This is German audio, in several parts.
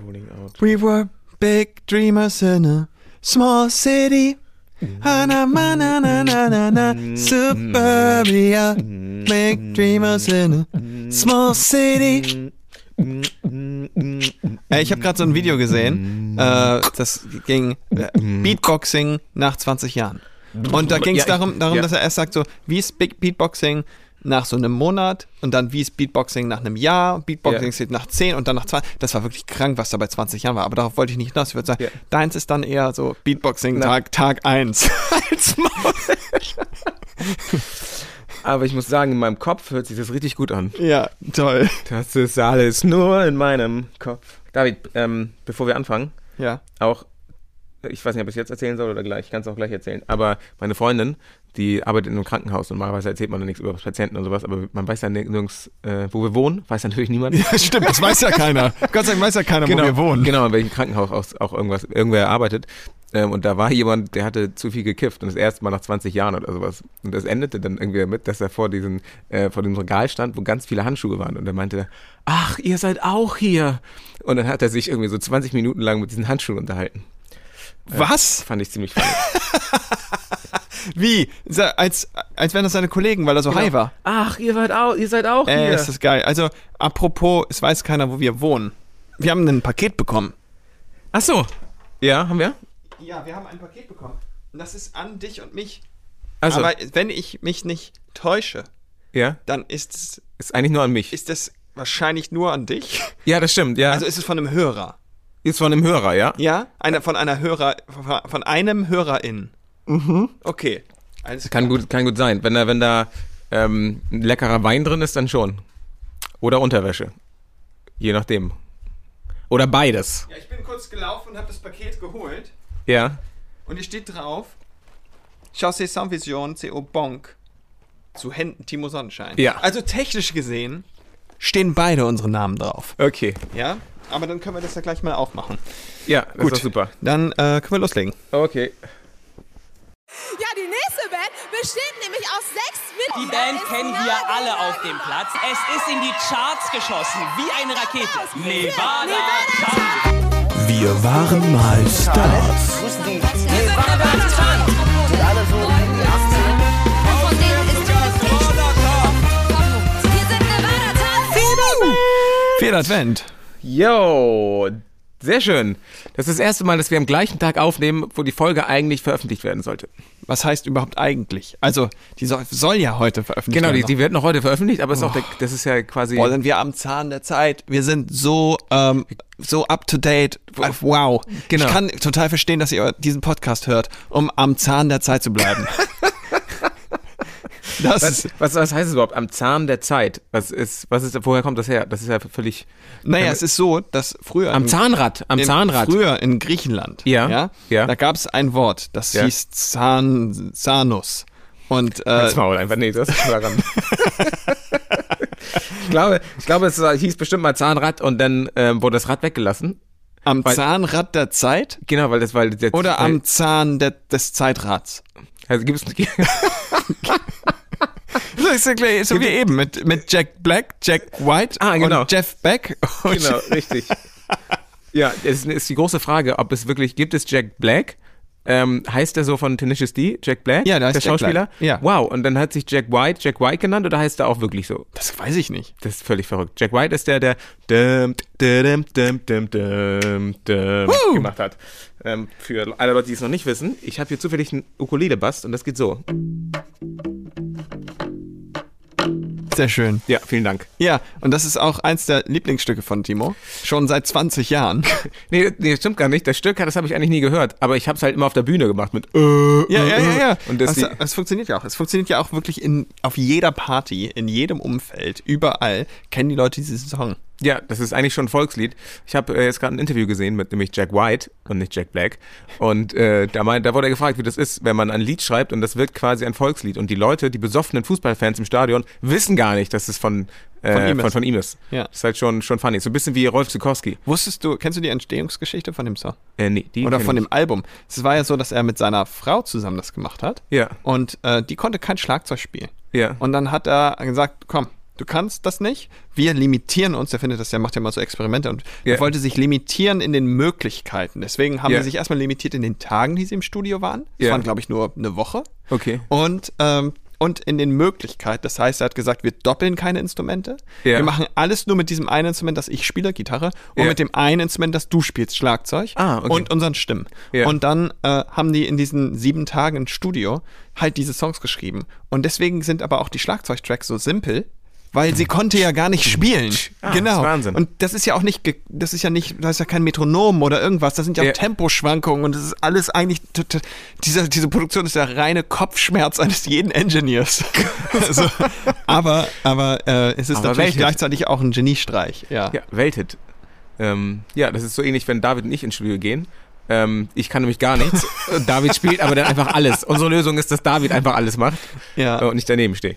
Rolling out. We were big dreamers in a small city. Ha, na, ma, na, na, na, na, na, Suburbia. Big dreamers in a small city. Ich habe gerade so ein Video gesehen. Äh, das ging äh, Beatboxing nach 20 Jahren. Und da ging es darum, darum dass er erst sagt so, wie ist Big Beatboxing nach so einem Monat und dann wie ist Beatboxing nach einem Jahr, Beatboxing Ja. steht nach 10 und dann nach 20. Das war wirklich krank, was da bei 20 Jahren war. Aber darauf wollte ich nicht hinaus. Ich würde sagen, Ja. deins ist dann eher so Beatboxing Na. Tag, Tag 1. Als. Aber ich muss sagen, in meinem Kopf hört sich das richtig gut an. ja, toll. Das ist alles nur in meinem Kopf. David, ähm, bevor wir anfangen, Ja. auch, ich weiß nicht, ob ich es jetzt erzählen soll oder gleich, ich kann es auch gleich erzählen, aber meine Freundin, die arbeitet in einem Krankenhaus und normalerweise erzählt man da nichts über Patienten und sowas, aber man weiß ja nirgends, äh, wo wir wohnen, weiß natürlich niemand. Ja, stimmt, das weiß ja keiner. Gott sei Dank weiß ja keiner, wo wir wohnen. Genau, in welchem Krankenhaus auch, auch irgendwas, irgendwer arbeitet. Ähm, und da war jemand, der hatte zu viel gekifft und das erste Mal nach 20 Jahren oder sowas. Und das endete dann irgendwie damit, dass er vor diesen, äh, vor dem Regal stand, wo ganz viele Handschuhe waren. Und er meinte, ach, ihr seid auch hier. Und dann hat er sich irgendwie so 20 Minuten lang mit diesen Handschuhen unterhalten. Was? Fand ich ziemlich funny. Wie? Als, als wären das seine Kollegen, weil er so high war. Ach, ihr seid auch, ihr seid auch Äh, ist das geil. Also, apropos, es weiß keiner, wo wir wohnen. Wir haben ein Paket bekommen. Ach so. Ja, haben wir? Ja, wir haben ein Paket bekommen. Und das ist an dich und mich. Also, Aber wenn ich mich nicht täusche, ja, dann ist es, ist eigentlich nur an mich. ist es wahrscheinlich nur an dich. ja, das stimmt, ja. Also ist es von einem Hörer. ist von einem Hörer, ja? Ja? Einer, von einer Hörer, von einem Hörerin. Mhm. Okay. Alles Kann gut, kann gut sein. Wenn da, wenn da ähm, ein leckerer Wein drin ist, dann schon. Oder Unterwäsche. Je nachdem. Oder beides. Ja, ich bin kurz gelaufen und habe das Paket geholt. Ja. Und hier steht drauf: Chaussee Sans Vision CO Bonk. Zu Händen Timo Sonnenschein. Ja. Also technisch gesehen stehen beide unsere Namen drauf. Okay. Ja? Aber dann können wir das ja gleich mal aufmachen. Ja, das Gut. ist doch super. Dann äh, können wir loslegen. Okay. Ja, die nächste Band besteht nämlich aus sechs Die Mitgliedern. Band Ist kennen wir alle auf dem Platz. Es ist in die Charts geschossen, wie eine Rakete. Nevada, Charts. Wir waren mal Stars. Ist das Wir sind Nevada Tanz. Vierter Advent. Yo, sehr schön. Das ist das erste Mal, dass wir am gleichen Tag aufnehmen, wo die Folge eigentlich veröffentlicht werden sollte. Was heißt überhaupt eigentlich? Also, die soll, soll ja heute veröffentlicht Genau, die, werden. die wird noch heute veröffentlicht, aber ist auch der, das ist ja quasi. Boah, sind wir am Zahn der Zeit. Wir sind so, ähm, so up to date. Wow. Genau. Ich kann total verstehen, dass ihr diesen Podcast hört, um am Zahn der Zeit zu bleiben. das Was, was, was heißt es überhaupt? Am Zahn der Zeit. Was ist, was ist, woher kommt das her? Das ist ja völlig. naja, es ist so, dass früher. Am im- Zahnrad, am im- Zahnrad. Früher in Griechenland. Ja, Ja. ja. Da gab es ein Wort, das Ja. hieß Zahn, Zanus. Und, äh, Das Maul einfach, nee, das ist daran. ich glaube, ich glaube, es hieß bestimmt mal Zahnrad und dann ähm, wurde das Rad weggelassen. am weil- Zahnrad der Zeit Genau, weil das, weil der, oder am Zahn der, des Zeitrads? also gibt's, So, ist ja gleich, so wie eben mit, mit Jack Black, Jack White Ah, genau. und Jeff Beck. Und genau, richtig. Ja, es ist die große Frage, ob es wirklich, gibt es Jack Black? Ähm, heißt der so von Tenacious D, Jack Black? Ja, der heißt der Jack Schauspieler? Black. Ja. Wow, und dann hat sich Jack White Jack White genannt oder heißt er auch wirklich so? Das weiß ich nicht. Das ist völlig verrückt. Jack White ist der, der dum, dum, dum, dum, dum, dum gemacht hat. Ähm, für alle Leute, die es noch nicht wissen, ich habe hier zufällig einen Ukulele-Bass und das geht so. Sehr schön. Ja, vielen Dank. Ja, und das ist auch eins der Lieblingsstücke von Timo. Schon seit 20 Jahren. Nee, nee, stimmt gar nicht. Das Stück, das habe ich eigentlich nie gehört, aber ich habe es halt immer auf der Bühne gemacht mit äh, Ja, ja, ja, ja. Und das also, es funktioniert ja auch. Es funktioniert ja auch wirklich in, auf jeder Party, in jedem Umfeld, überall kennen die Leute diesen Song. Ja, das ist eigentlich schon ein Volkslied. Ich habe äh, jetzt gerade ein Interview gesehen mit nämlich Jack White und nicht Jack Black. Und äh, da, meint, da wurde er gefragt, wie das ist, wenn man ein Lied schreibt und das wird quasi ein Volkslied. Und die Leute, die besoffenen Fußballfans im Stadion, wissen gar nicht, dass es von, äh, Von ihm ist. von, von ihm ist. Ja. Das ist halt schon, schon funny. So ein bisschen wie Rolf Zukowski. Wusstest du, kennst du die Entstehungsgeschichte von dem Song? Äh, nee, die Oder von dem Album? Es war ja so, dass er mit seiner Frau zusammen das gemacht hat. Ja. Und äh, die konnte kein Schlagzeug spielen. Ja. Und dann hat er gesagt, komm, du kannst das nicht. Wir limitieren uns, der findet das, der macht ja mal so Experimente und Ja. er wollte sich limitieren in den Möglichkeiten. Deswegen haben Ja. sie sich erstmal limitiert in den Tagen, die sie im Studio waren. Das Ja. waren, glaube ich, nur eine Woche. Okay. Und, ähm, und in den Möglichkeiten. Das heißt, er hat gesagt, wir doppeln keine Instrumente. Wir machen alles nur mit diesem einen Instrument, das ich spiele, Gitarre, und mit dem einen Instrument, das du spielst, Schlagzeug. Ah, okay. Und unseren Stimmen. Und dann äh, haben die in diesen sieben Tagen im Studio halt diese Songs geschrieben. Und deswegen sind aber auch die Schlagzeugtracks so simpel. Weil sie konnte ja gar nicht spielen. Ah, genau. das ist Wahnsinn. Und das ist ja auch nicht, das ist ja nicht, das ist ja kein Metronom oder irgendwas. Das sind ja Ja. Temposchwankungen und das ist alles eigentlich, diese, diese Produktion ist der reine Kopfschmerz eines jeden Engineers. also, aber, aber äh, es ist Aber natürlich gleichzeitig auch ein Geniestreich. Ja. Ja, Welthit. Ähm, ja, das ist so ähnlich, wenn David und ich ins Studio gehen. Ähm, ich kann nämlich gar nichts. David spielt aber dann einfach alles. Unsere Lösung ist, dass David einfach alles macht Ja. äh, und ich daneben stehe.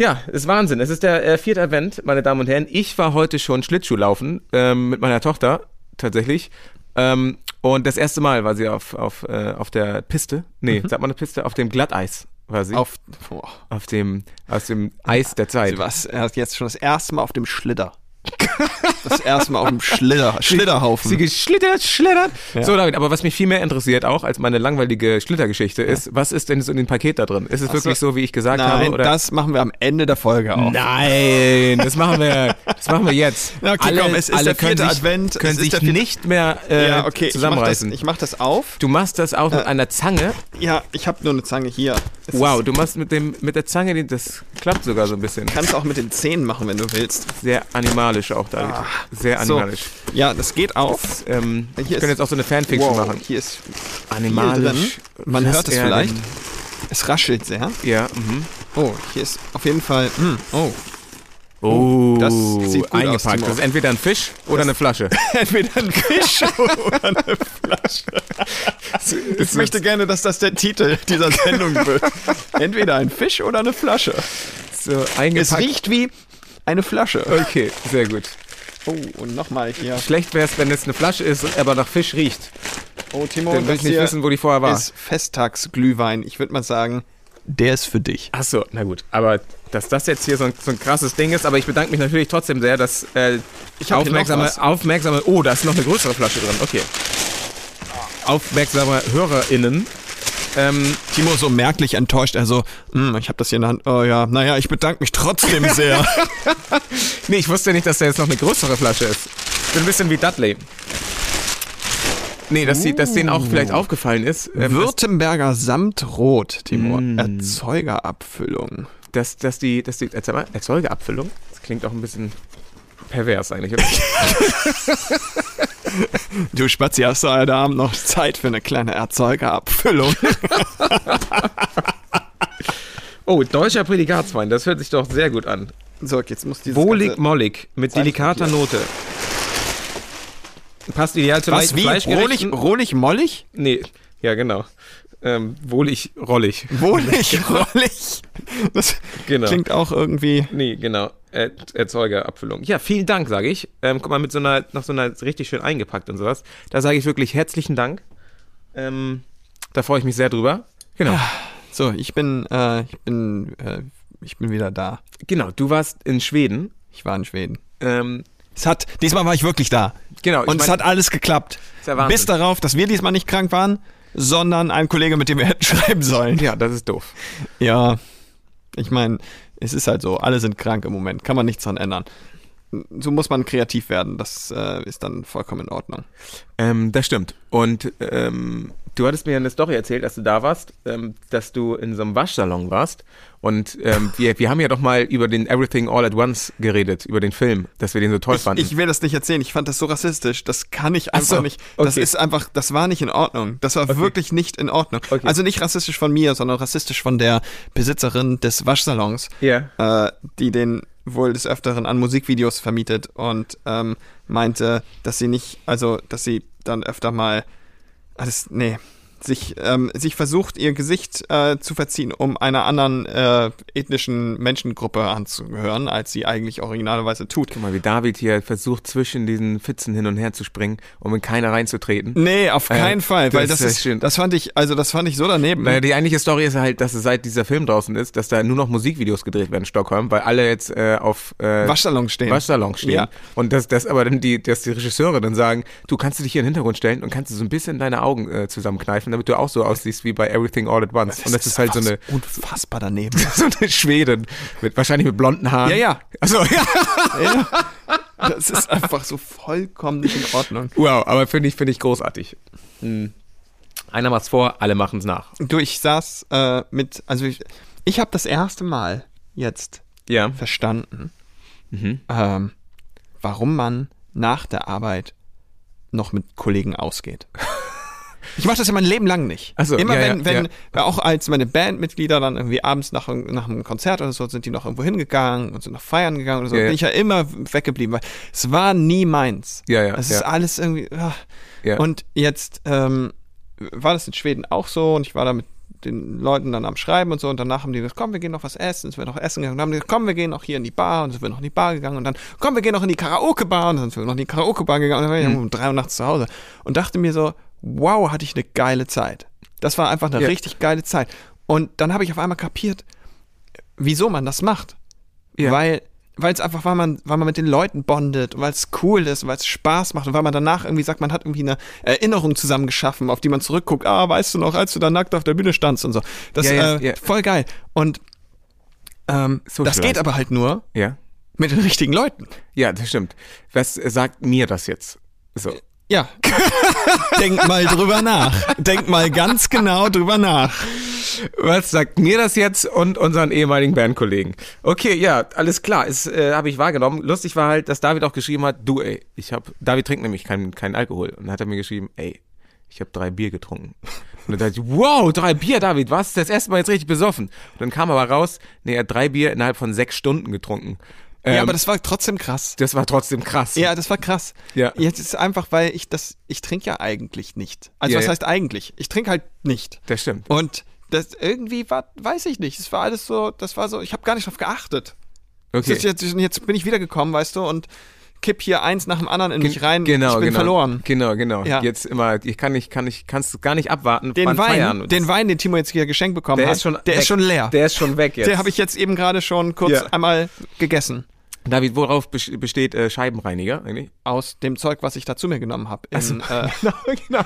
Ja, ist Wahnsinn. Es ist der äh, vierte Advent, meine Damen und Herren. Ich war heute schon Schlittschuh laufen ähm, mit meiner Tochter tatsächlich. Ähm, und das erste Mal war sie auf, auf, äh, auf der Piste. Nee, sagt man eine Piste? Auf dem Glatteis war sie. Auf, boah, auf dem, aus dem Eis der Zeit. sie war er hat jetzt schon das erste Mal auf dem Schlitter. Das erste Mal auf dem Schlitter, Schlitterhaufen. Sie geschlittert, schlittert. Ja. So, David, aber was mich viel mehr interessiert auch als meine langweilige Schlittergeschichte ist, was ist denn so in dem Paket da drin? Ist es Ach wirklich so. so, wie ich gesagt Nein, habe? Oder? das machen wir am Ende der Folge auch. Nein, das machen wir, das machen wir jetzt. Na, okay, komm, es ist alle der können vierte sich, Advent, können sich vierte- nicht mehr äh, ja, okay, ich mach, das, zusammenreißen. ich mach das auf. du machst das auch mit einer Zange. Ja, ich habe nur eine Zange hier. Es Wow, du machst mit dem mit der Zange, das klappt sogar so ein bisschen. kannst auch mit den Zähnen machen, wenn du willst. Sehr animalisch auch, Sehr Ah. So, animalisch. ja, das geht auf. Ähm, Hier wir ist- können jetzt auch so eine Fanfiction Wow, machen. hier ist Animalisch. drin. Man hört es vielleicht. Es raschelt sehr. Ja, mhm. Oh, hier ist auf jeden Fall. mm, oh, Oh, das sieht gut aus, eingepackt. Timo. das ist entweder ein Fisch oder eine Flasche. entweder ein Fisch oder eine Flasche. Ich möchte gerne, dass das der Titel dieser Sendung wird. Entweder ein Fisch oder eine Flasche. So Es eingepackt. riecht wie eine Flasche. Okay, sehr gut. Oh, und nochmal hier. Schlecht wäre es, wenn es eine Flasche ist, aber nach Fisch riecht. Oh, Timo, Dann will ich nicht wissen, wo die vorher war. ist Festtagsglühwein. Ich würde mal sagen, der ist für dich. Ach so, na gut. Aber dass das jetzt hier so ein, so ein krasses Ding ist, aber ich bedanke mich natürlich trotzdem sehr, dass äh, Ich hab hier noch aufmerksame, was. aufmerksame, oh, da ist noch eine größere Flasche drin. Okay. Aufmerksame HörerInnen. Ähm, Timo so merklich enttäuscht. Also, hm, ich habe das hier in der Hand. Oh ja, naja, ich bedanke mich trotzdem sehr. nee, ich wusste nicht, dass da jetzt noch eine größere Flasche ist. Bin ein bisschen wie Dudley. Nee, dass, sie, dass denen auch vielleicht aufgefallen ist, ähm, Württemberger Samtrot, Timo. Erzeugerabfüllung. dass, dass die, dass die Erzeuger, Erzeugerabfüllung, das klingt auch ein bisschen pervers eigentlich? Du Spazi, hast du heute Abend noch Zeit für eine kleine Erzeugerabfüllung? Oh, deutscher Prädikatswein, das hört sich doch sehr gut an. so, jetzt muss dieses Wohlig mollig mit delikater Note. Passt ideal zu Was, wie? Rohlig, rohlig, mollig? Nee, ja genau. Ähm, wohlig, rollig. Wohlig, rollig. Das Genau. klingt auch irgendwie... Nee, genau. Er Erzeugerabfüllung. Ja, vielen Dank, sage ich. Ähm, guck mal, mit so einer, noch so einer richtig schön eingepackt und sowas. Da sage ich wirklich herzlichen Dank. Ähm, da freue ich mich sehr drüber. Genau. So, ich bin, äh, ich bin, äh, ich bin wieder da. Genau, du warst in Schweden. Ich war in Schweden. Ähm, Es hat, diesmal war ich wirklich da. genau. ich Und es mein- hat alles geklappt. Bis darauf, dass wir diesmal nicht krank waren, sondern ein Kollege, mit dem wir hätten schreiben sollen. ja, das ist doof. Ja, ich meine, es ist halt so, alle sind krank im Moment, kann man nichts dran ändern. So muss man kreativ werden, das äh, ist dann vollkommen in Ordnung. Ähm, das stimmt. Und ähm, du hattest mir eine Story erzählt, als du da warst, ähm, dass du in so einem Waschsalon warst. Und ähm, wir, wir haben ja doch mal über den Everything All at Once geredet, über den Film, dass wir den so toll Ich, fanden. ich will das nicht erzählen, ich fand das so rassistisch, das kann ich Ach einfach so, nicht. Das okay. ist einfach, das war nicht in Ordnung. Das war wirklich nicht in Ordnung. Okay. Also nicht rassistisch von mir, sondern rassistisch von der Besitzerin des Waschsalons. Ja. äh, die den wohl des Öfteren an Musikvideos vermietet und ähm, meinte, dass sie nicht, also dass sie dann öfter mal, das, nee, sich, ähm, sich versucht, ihr Gesicht äh, zu verziehen, um einer anderen äh, ethnischen Menschengruppe anzugehören, als sie eigentlich originalerweise tut. Guck mal, wie David hier versucht, zwischen diesen Pfützen hin und her zu springen, um in keiner reinzutreten. Nee, auf Äh, keinen Fall, weil das das, ist ist, schön. das fand ich, also das fand ich so daneben. Naja, die eigentliche Story ist halt, dass es seit dieser Film draußen ist, dass da nur noch Musikvideos gedreht werden in Stockholm, weil alle jetzt äh, auf äh, Waschsalons stehen. Waschsalons stehen. Ja. Und dass, dass aber dann die, dass die Regisseure dann sagen, du kannst dich hier in den Hintergrund stellen und kannst du so ein bisschen deine Augen äh, zusammenkneifen, damit du auch so aussiehst wie bei Everything All at Once. und das ist halt so eine, unfassbar daneben. so eine Schwedin mit wahrscheinlich mit blonden Haaren. Ja, ja. Also ja. ja. Das ist einfach so vollkommen nicht in Ordnung. Wow, aber finde ich finde ich großartig. Hm. Einer macht's vor, alle machen's nach. Du, ich saß äh, mit, also ich, ich habe das erste Mal jetzt Ja. verstanden, Mhm. ähm, warum man nach der Arbeit noch mit Kollegen ausgeht. Ich mache das ja mein Leben lang nicht. Ach so, Immer ja, wenn, wenn ja. auch als meine Bandmitglieder dann irgendwie abends nach, nach einem Konzert oder so sind die noch irgendwo hingegangen und sind noch feiern gegangen oder so, Ja, bin ich ja immer weggeblieben, weil es war nie meins. Ja, ja, Es ist alles irgendwie. ah. Ja. Und jetzt ähm, war das in Schweden auch so und ich war da mit den Leuten dann am Schreiben und so und danach haben die gesagt, komm, wir gehen noch was essen, sind wir noch essen gegangen, und dann haben die gesagt, komm, wir gehen noch hier in die Bar und sind wir noch in die Bar gegangen und dann, komm, wir gehen noch in die Karaoke-Bar und dann sind wir noch in die Karaoke-Bar gegangen und dann war ich um drei Uhr nachts zu Hause und dachte mir so, wow, hatte ich eine geile Zeit. Das war einfach eine Ja. richtig geile Zeit. Und dann habe ich auf einmal kapiert, wieso man das macht. Ja. Weil weil es einfach, weil man, weil man mit den Leuten bondet, weil es cool ist, weil es Spaß macht und weil man danach irgendwie sagt, man hat irgendwie eine Erinnerung zusammen geschaffen, auf die man zurückguckt. Ah, weißt du noch, als du da nackt auf der Bühne standst und so. Das Ja, ja, äh, ja. voll geil. Und ähm, das Socialize. geht aber halt nur mit den richtigen Leuten. Ja, das stimmt. Was sagt mir das jetzt? So. Ja. Denk mal drüber nach. Denk mal ganz genau drüber nach. Was sagt mir das jetzt und unseren ehemaligen Bandkollegen? Okay, ja, alles klar, ist äh, habe ich wahrgenommen. Lustig war halt, dass David auch geschrieben hat, du ey, ich habe David trinkt nämlich keinen keinen Alkohol und dann hat er mir geschrieben, ey, ich habe drei Bier getrunken. Und dann dachte ich, wow, drei Bier, David, was? Das erste Mal jetzt richtig besoffen. Und dann kam aber raus, nee, er hat drei Bier innerhalb von sechs Stunden getrunken. Ähm, ja, aber das war trotzdem krass. das war trotzdem krass. Ja, das war krass. Ja. Jetzt ist einfach, weil ich das, ich trinke ja eigentlich nicht. Also Ja, was ja. heißt eigentlich? Ich trinke halt nicht. Das stimmt. Und das irgendwie war, weiß ich nicht. Es war alles so, das war so, ich habe gar nicht drauf geachtet. Okay. Jetzt, jetzt, bin ich wiedergekommen, weißt du, und kipp hier eins nach dem anderen in mich rein. Genau, ich bin genau. verloren. Genau, genau. Ja. Jetzt immer, ich kann nicht, kann nicht, kannst gar nicht abwarten. Den Wein, den Wein, den Timo jetzt hier geschenkt bekommen der hat, ist schon, der weg. ist schon leer. Der ist schon weg jetzt. Den habe ich jetzt eben gerade schon kurz Ja. einmal gegessen. David, worauf bes- besteht äh, Scheibenreiniger eigentlich? Aus dem Zeug, was ich da zu mir genommen habe. Äh, genau, genau.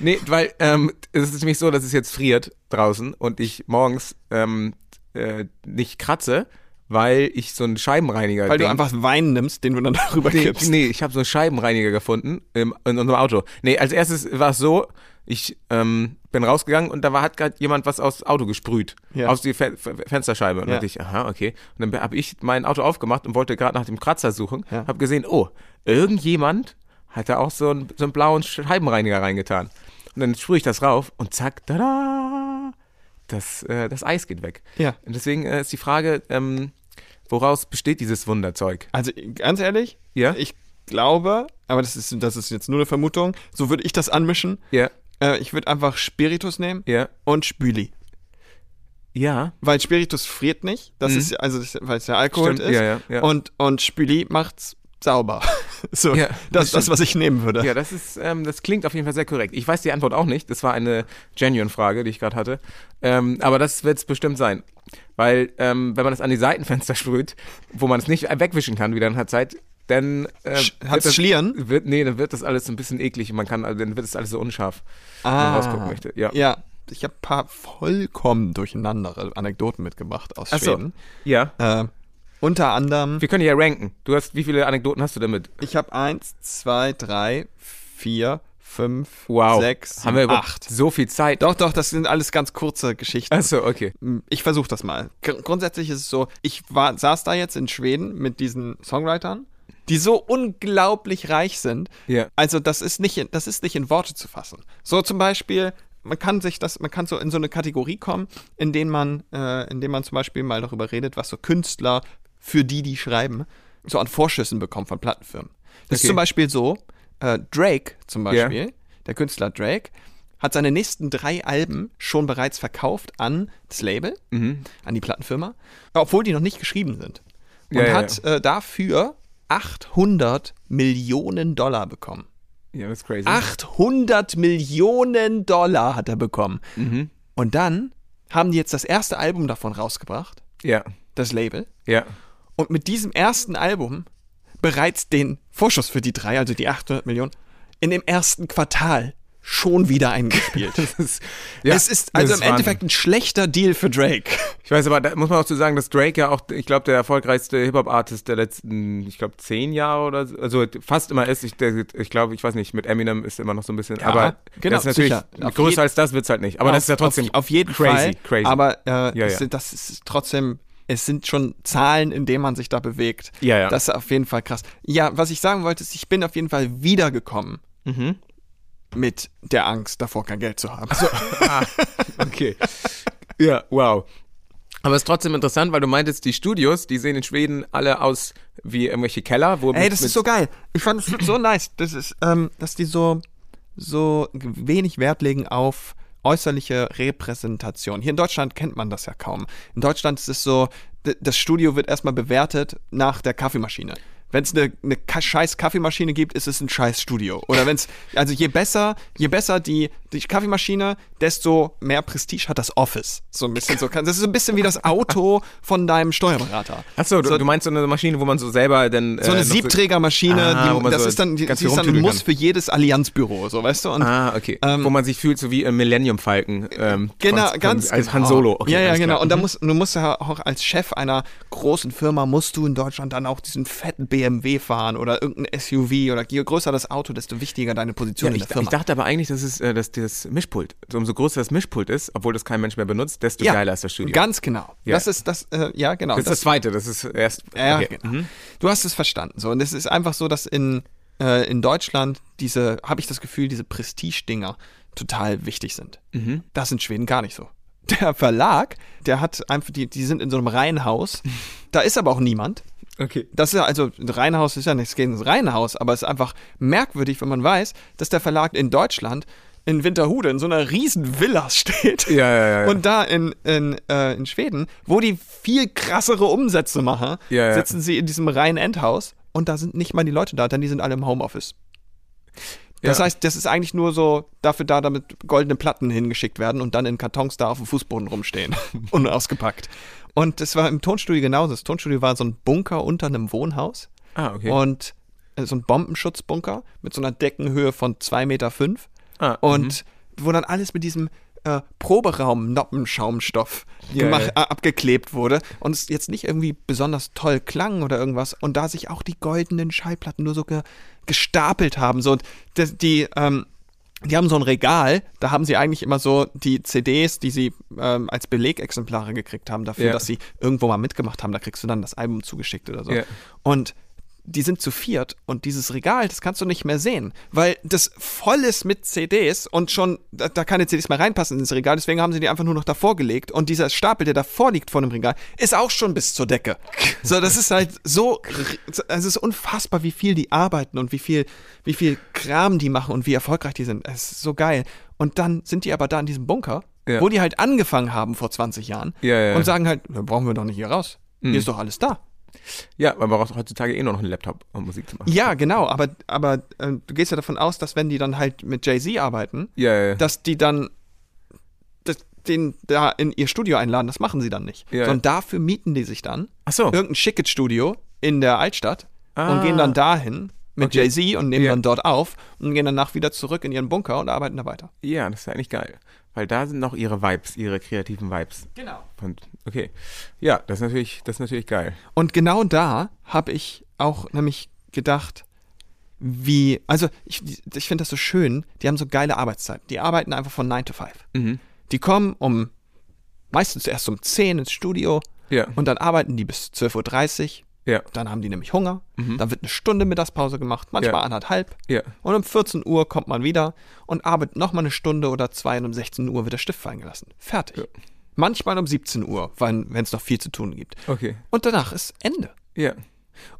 Nee, weil ähm, es ist nämlich so, dass es jetzt friert draußen und ich morgens ähm, äh, nicht kratze, weil ich so einen Scheibenreiniger weil du einfach Wein nimmst, den du dann darüber Nee, kippst. nee ich habe so einen Scheibenreiniger gefunden im, in unserem Auto. Nee, als erstes war es so, ich ähm, bin rausgegangen und da war, hat gerade jemand was aufs Auto gesprüht. Ja. Aus die Fe Fe Fensterscheibe. Und Ja. dann dachte ich, aha, okay. Und dann habe ich mein Auto aufgemacht und wollte gerade nach dem Kratzer suchen. Ja. Habe gesehen, oh, irgendjemand hat da auch so einen, so einen blauen Scheibenreiniger reingetan. Und dann sprühe ich das rauf und zack, tada, das, äh, das Eis geht weg. Ja. Und deswegen äh, ist die Frage, ähm, woraus besteht dieses Wunderzeug? Also ganz ehrlich, Ja? ich glaube, aber das ist, das ist jetzt nur eine Vermutung, so würde ich das anmischen. Ja, Äh, ich würde einfach Spiritus nehmen ja, und Spüli. ja. Weil Spiritus friert nicht. Das Mhm. ist, also das, weil es ja Alkohol Stimmt, ist. ja, ja, ja. Und, und Spüli macht's sauber. so, Ja, das das ist das, stimmt. was ich nehmen würde. Ja, das ist, ähm, das klingt auf jeden Fall sehr korrekt. Ich weiß die Antwort auch nicht. Das war eine genuine Frage, die ich gerade hatte. Ähm, aber das wird es bestimmt sein. Weil, ähm, wenn man das an die Seitenfenster sprüht, wo man es nicht wegwischen kann, wieder in der Zeit, dann äh, hat's das- Schlieren? Wird, nee, dann wird das alles ein bisschen eklig und man kann, also dann wird es alles so unscharf, wenn man rausgucken möchte. Ja. Ah. Ja, ich habe ein paar vollkommen durcheinandere Anekdoten mitgebracht aus Ach so. Schweden. ja. Äh, unter anderem, Wir können ja ranken. Du hast, wie viele Anekdoten hast du damit? ich habe eins, zwei, drei, vier, fünf, Wow. sechs, Haben wir acht. so viel Zeit? Doch, doch, das sind alles ganz kurze Geschichten. Achso, okay. Ich versuche das mal. Gr- Grundsätzlich ist es so, ich war, saß da jetzt in Schweden mit diesen Songwritern, die so unglaublich reich sind. Ja. Also das ist nicht, in, das ist nicht in Worte zu fassen. So zum Beispiel, man kann sich das, man kann so in so eine Kategorie kommen, in denen man, äh, in dem man zum Beispiel mal darüber redet, was so Künstler für die, die schreiben, so an Vorschüssen bekommen von Plattenfirmen. Das ist Okay. zum Beispiel so, äh, Drake zum Beispiel, der Künstler Drake, hat seine nächsten drei Alben schon bereits verkauft an das Label, Mhm. an die Plattenfirma, obwohl die noch nicht geschrieben sind. Und Ja, ja, hat Äh, dafür 800 Millionen Dollar bekommen. Ja, das ist crazy. 800 Millionen Dollar hat er bekommen. Mhm. Und dann haben die jetzt das erste Album davon rausgebracht, Ja, das Label. ja. Und mit diesem ersten Album bereits den Vorschuss für die drei, also die 800 Millionen, in dem ersten Quartal schon wieder eingespielt. Das ist, ja, es ist also im. Endeffekt ein schlechter Deal für Drake. Ich weiß aber, da muss man auch zu sagen, dass Drake ja auch, ich glaube, der erfolgreichste Hip-Hop-Artist der letzten, ich glaube, zehn Jahre oder so, also fast immer ist. Ich, der, ich glaube, ich weiß nicht, mit Eminem ist immer noch so ein bisschen, Ja, aber genau, das ist natürlich, sicher. Auf größer als das wird's halt nicht. Aber das ist ja trotzdem auf, auf jeden crazy, Fall. crazy. Aber äh, Ja, es ja. Das ist trotzdem, es sind schon Zahlen, in denen man sich da bewegt. Ja, ja. Das ist auf jeden Fall krass. Ja, was ich sagen wollte, ist, ich bin auf jeden Fall wiedergekommen Mhm. Mit der Angst davor, kein Geld zu haben. Okay. ja, wow. Aber es ist trotzdem interessant, weil du meintest, die Studios, die sehen in Schweden alle aus wie irgendwelche Keller, wo Ey, das ist so geil. Ich fand es so nice. Das ist, ähm, dass die so, so wenig Wert legen auf äußerliche Repräsentation. Hier in Deutschland kennt man das ja kaum. In Deutschland ist es so, das Studio wird erstmal bewertet nach der Kaffeemaschine. Wenn es eine, eine scheiß Kaffeemaschine gibt, ist es ein scheiß Studio. Oder wenn es, also je besser, je besser die, die Kaffeemaschine, desto mehr Prestige hat das Office. So ein bisschen so. Das ist so ein bisschen wie das Auto von deinem Steuerberater. Achso, du, so- du meinst so eine Maschine, wo man so selber dann. so eine äh, Siebträgermaschine, Ah, die, das so ist dann, die, die ist dann ein Muss kann. für jedes Allianzbüro, so weißt du? Und Ah, okay. Ähm, wo man sich fühlt, so wie im Millennium Falcon. Ähm, Genau, von, ganz Als genau. Han Solo. Okay, ja, ja, genau. klar. Und da Mhm. musst, du musst ja auch als Chef einer großen Firma musst du in Deutschland dann auch diesen fetten BMW fahren oder irgendein SUV oder je größer das Auto, desto wichtiger deine Position ja, in ich, der Firma. ich dachte aber eigentlich, dass es äh, dass das Mischpult, so umso größer das Mischpult ist, obwohl das kein Mensch mehr benutzt, desto geiler ist das Studio. Ganz genau. Ja. Das ist das, äh, ja, genau. das ist das zweite, das ist erst. Ja, okay. genau. Mhm. Du hast es verstanden. So. Und es ist einfach so, dass in, äh, in Deutschland diese, habe ich das Gefühl, diese Prestige-Dinger total wichtig sind. Mhm. Das ist in Schweden gar nicht so. Der Verlag, der hat einfach, die, die sind in so einem Reihenhaus. Da ist aber auch niemand. Okay. Das ist ja, also, ein Reihenhaus ist ja nichts gegen das Reihenhaus, aber es ist einfach merkwürdig, wenn man weiß, dass der Verlag in Deutschland in Winterhude in so einer riesen Villa steht. Ja, ja, ja. Und da in, in, äh, in Schweden, wo die viel krassere Umsätze machen, Ja, ja. sitzen sie in diesem reinen Endhaus und da sind nicht mal die Leute da, denn die sind alle im Homeoffice. Das Ja. heißt, das ist eigentlich nur so dafür da, damit goldene Platten hingeschickt werden und dann in Kartons da auf dem Fußboden rumstehen, unausgepackt. Und das war im Tonstudio genauso. Das Tonstudio war so ein Bunker unter einem Wohnhaus Ah, okay. und äh, so ein Bombenschutzbunker mit so einer Deckenhöhe von 2,5 Meter. Fünf. Ah, Und wo dann alles mit diesem äh, Proberaum-Noppenschaumstoff. Äh, abgeklebt wurde und es jetzt nicht irgendwie besonders toll klang oder irgendwas und da sich auch die goldenen Schallplatten nur so ge gestapelt haben. So, und das, die, ähm, die haben so ein Regal, da haben sie eigentlich immer so die CDs, die sie ähm, als Belegexemplare gekriegt haben, dafür, Ja. dass sie irgendwo mal mitgemacht haben. Da kriegst du dann das Album zugeschickt oder so. Ja. Und die sind zu viert und dieses Regal, das kannst du nicht mehr sehen, weil das voll ist mit CDs und schon, da, da keine CDs mehr reinpassen ins Regal, deswegen haben sie die einfach nur noch davor gelegt und dieser Stapel, der davor liegt vor dem Regal, ist auch schon bis zur Decke. So, das ist halt so, also es ist unfassbar, wie viel die arbeiten und wie viel, wie viel Kram die machen und wie erfolgreich die sind. Es ist so geil. Und dann sind die aber da in diesem Bunker, Ja. wo die halt angefangen haben vor 20 Jahren Ja, ja, und sagen halt, "Ja, brauchen wir doch nicht hier raus. Hier ist doch alles da. Ja, man braucht heutzutage eh nur noch einen Laptop, um Musik zu machen. Ja, genau, aber, aber äh, du gehst ja davon aus, dass wenn die dann halt mit Jay-Z arbeiten, Ja, ja, ja. dass die dann das, den da in ihr Studio einladen. Das machen sie dann nicht. Sondern dafür mieten die sich dann Ach so. irgendein schickes Studio in der Altstadt Ah. und gehen dann dahin mit Okay. Jay-Z und nehmen dann dort auf und gehen danach wieder zurück in ihren Bunker und arbeiten da weiter. Ja, das ist eigentlich geil. Weil da sind noch ihre Vibes, ihre kreativen Vibes. Genau. Und, okay. Ja, das ist natürlich, das ist natürlich geil. Und genau da habe ich auch nämlich gedacht, wie, also ich, ich finde das so schön, die haben so geile Arbeitszeiten. Die arbeiten einfach von 9 to 5. Mhm. Die kommen um, meistens erst um 10 ins Studio Ja. und dann arbeiten die bis 12.30 Uhr. Ja. Dann haben die nämlich Hunger. Dann wird eine Stunde Mittagspause gemacht, manchmal Ja. anderthalb. Ja. Und um 14 Uhr kommt man wieder und arbeitet nochmal eine Stunde oder zwei und um 16 Uhr wird der Stift fallen gelassen. Fertig. Ja. Manchmal um 17 Uhr, wenn es noch viel zu tun gibt. Okay. Und danach ist Ende. Ja.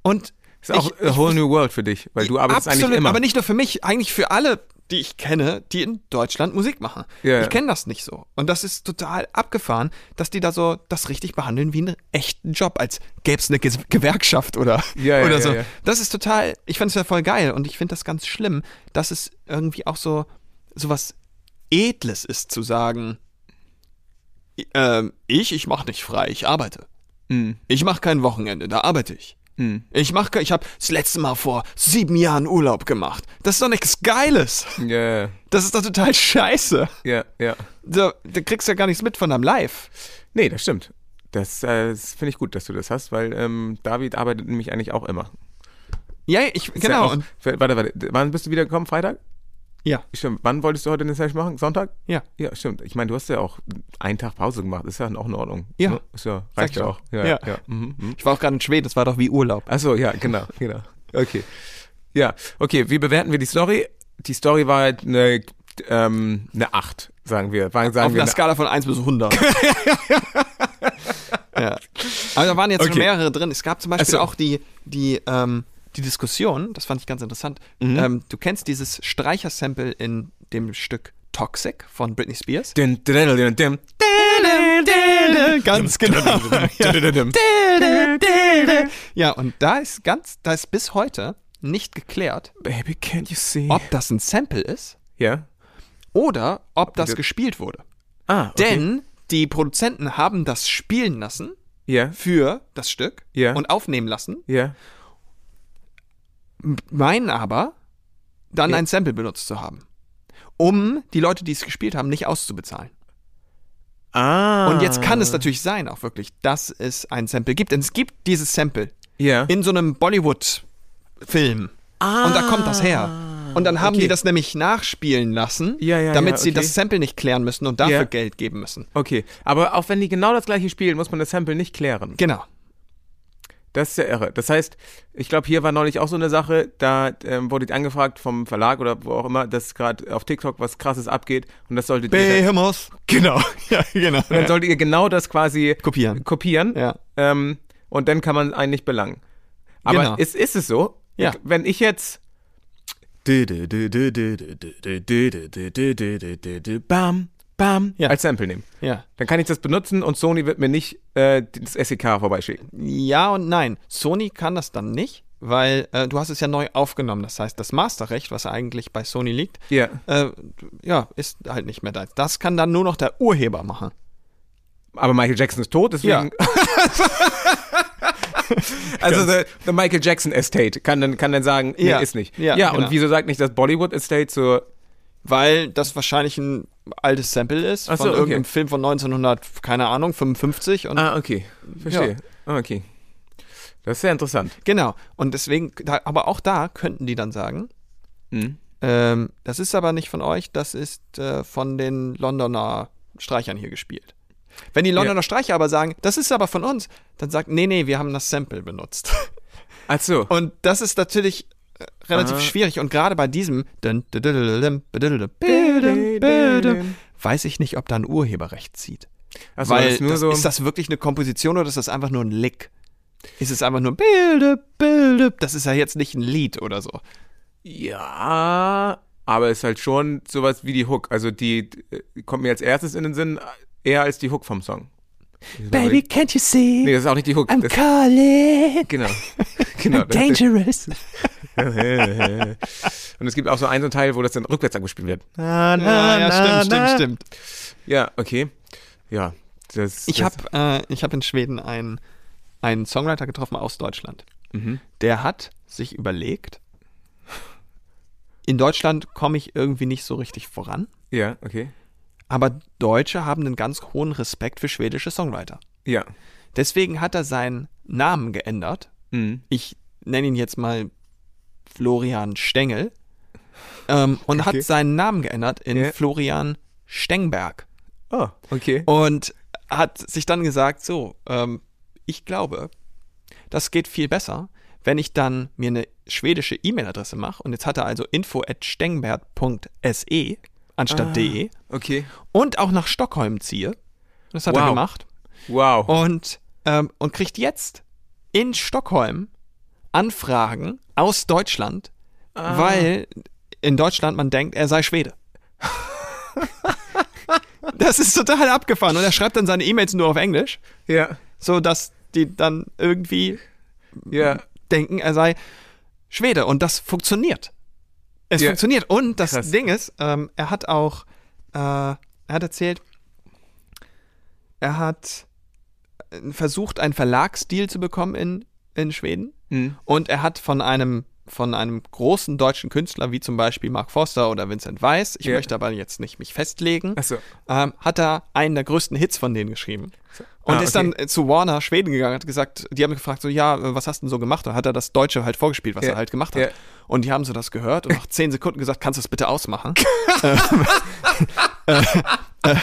Und Ist auch ich- a whole new world für dich, weil du arbeitest Absolut, eigentlich immer. aber nicht nur für mich, eigentlich für alle die ich kenne, die in Deutschland Musik machen. Ja. Ich kenne das nicht so. Und das ist total abgefahren, dass die da so das richtig behandeln wie einen echten Job, als gäbe es eine Ge Gewerkschaft oder, Ja, ja, oder so. ja. Das ist total, ich finde es ja voll geil und ich finde das ganz schlimm, dass es irgendwie auch so, so was Edles ist zu sagen, ähm, ich, ich mache nicht frei, ich arbeite. Mhm. Ich mache kein Wochenende, da arbeite ich. Mhm. Ich mache, ich habe das letzte Mal vor sieben Jahren Urlaub gemacht. Das ist doch nichts Geiles. Ja, ja, Das ist doch total scheiße. ja, ja. Da, da kriegst du ja gar nichts mit von deinem Live. Nee, das stimmt. Das, äh, das finde ich gut, dass du das hast, weil ähm, David arbeitet nämlich eigentlich auch immer. Ja, ich, Ist ja genau. auch, warte, warte. Wann bist du wiedergekommen? Freitag? Ja, Stimmt. Wann wolltest du heute eine Session machen? Sonntag? ja. Ja, stimmt. Ich meine, du hast ja auch einen Tag Pause gemacht. Ist ja auch in Ordnung. Ja. Ne? Ist ja, reicht ich ja auch. Ja, Ja. ja. Mhm, mhm. Ich war auch gerade in Schweden, das war doch wie Urlaub. Achso, ja, genau, genau. Okay. Ja, okay, wie bewerten wir die Story? Die Story war halt eine, ähm, eine 8, sagen wir. War, sagen Auf wir einer eine Skala von 1 bis 100. ja. Aber da waren jetzt schon Okay. mehrere drin. Es gab zum Beispiel Ach so. auch die, die, ähm, die Diskussion, das fand ich ganz interessant. Mhm. Ähm, du kennst dieses Streichersample in dem Stück Toxic von Britney Spears? Dun, dun, dun. Ganz genau. Ja, und da ist ganz, da ist bis heute nicht geklärt, Baby, can't you see? ob das ein Sample ist Ja. oder ob das gespielt wurde. Ah, okay. Denn die Produzenten haben das spielen lassen Ja, für das Stück Ja. und aufnehmen lassen, ja. Meinen aber, dann Ja. ein Sample benutzt zu haben. Um die Leute, die es gespielt haben, nicht auszubezahlen. Ah. Und jetzt kann es natürlich sein, auch wirklich, dass es ein Sample gibt. Denn es gibt dieses Sample Ja. in so einem Bollywood-Film. Und da kommt das her. Und dann haben Okay. die das nämlich nachspielen lassen, Ja, ja, damit ja, sie okay. das Sample nicht klären müssen und dafür. Geld geben müssen. Okay, aber auch wenn die genau das gleiche spielen, muss man das Sample nicht klären. Genau. Das ist ja irre. Das heißt, ich glaube, hier war neulich auch so eine Sache, da ähm, wurde ich angefragt vom Verlag oder wo auch immer, dass gerade auf TikTok was krasses abgeht und das solltet ihr. Behemoth. Genau. Ja, genau. Und dann solltet ihr genau das quasi Kopieren. kopieren. Ja. Ähm, und dann kann man einen nicht belangen. Aber Genau. ist, ist es so? Ja. Wenn ich jetzt Bam, bam Ja. als Sample nehme, Ja. dann kann ich das benutzen und Sony wird mir nicht äh, das SEK vorbeischicken. Ja und nein. Sony kann das dann nicht, weil äh, du hast es ja neu aufgenommen. Das heißt, das Masterrecht, was eigentlich bei Sony liegt, Ja. äh, ja, ist halt nicht mehr da. Das kann dann nur noch der Urheber machen. Aber Michael Jackson ist tot, deswegen. also the, the Michael Jackson Estate kann dann, kann dann sagen, nee, Ja. ist nicht. Ja, Ja, genau. und wieso sagt nicht das Bollywood Estate so, Weil das wahrscheinlich ein altes Sample ist so, von okay. irgendeinem Film von 1900, keine Ahnung, 55 und ah, okay, verstehe. Ah, okay. Das ist sehr interessant. genau. Und deswegen, aber auch da könnten die dann sagen, Mhm. ähm, das ist aber nicht von euch, das ist äh, von den Londoner Streichern hier gespielt. Wenn die Londoner Streicher aber sagen, das ist aber von uns, dann sagt, nee, nee, wir haben das Sample benutzt. Ach so. Und das ist natürlich relativ Ah. schwierig. Und gerade bei diesem weiß ich nicht, ob da ein Urheberrecht zieht. Ach so, Weil das ist nur das, so. ist das wirklich eine Komposition oder ist das einfach nur ein Lick? Ist es einfach nur Bilde, Bilde? Das ist ja jetzt nicht ein Lied oder so. ja, aber es ist halt schon sowas wie die Hook. Also die äh, kommt mir als erstes in den Sinn eher als die Hook vom Song. Baby, can't you see? Nee, das ist auch nicht die Hook. I'm Das, calling. genau. genau. das- Dangerous. Und es gibt auch so einen Teil, wo das dann rückwärts abgespielt wird. Ja, ja, stimmt, stimmt, stimmt. Ja, okay. Ja. Das, Ich das, habe äh, ich hab in Schweden einen, einen Songwriter getroffen aus Deutschland. Mhm. Der hat sich überlegt, in Deutschland komme ich irgendwie nicht so richtig voran, Ja, okay. aber Deutsche haben einen ganz hohen Respekt für schwedische Songwriter. Ja. Deswegen hat er seinen Namen geändert. Mhm. Ich nenne ihn jetzt mal Florian Stengel. Ähm, und Okay. hat seinen Namen geändert in Ja. Florian Stengberg. Oh, okay. Und hat sich dann gesagt, so, ähm, ich glaube, das geht viel besser, wenn ich dann mir eine schwedische E-Mail-Adresse mache. Und jetzt hat er also info at stengberg.se anstatt Ah. de Okay. und auch nach Stockholm ziehe. Das hat er Wow. gemacht. Wow. Und, ähm, und kriegt jetzt in Stockholm Anfragen aus Deutschland, Ah. weil in Deutschland man denkt, er sei Schwede. das ist total abgefahren. Und er schreibt dann seine E-Mails nur auf Englisch, Ja. so dass die dann irgendwie Ja. denken, er sei Schwede. Und das funktioniert. Es Ja. funktioniert. Und das Krass. Ding ist, ähm, er hat auch, äh, er hat erzählt, er hat äh, versucht, einen Verlagsdeal zu bekommen in, in Schweden. Mhm. Und er hat von einem von einem großen deutschen Künstler wie zum Beispiel Mark Forster oder Vincent Weiss, ich Ja. möchte aber jetzt nicht mich festlegen, Achso. ähm, hat er einen der größten Hits von denen geschrieben. Und Ah, ist okay. dann äh, zu Warner Schweden gegangen, hat gesagt, die haben gefragt, so, ja, äh, was hast du denn so gemacht? Da hat er das Deutsche halt vorgespielt, was Ja. er halt gemacht hat. Ja. Und die haben so das gehört und nach zehn Sekunden gesagt, kannst du es bitte ausmachen? ähm, äh, äh,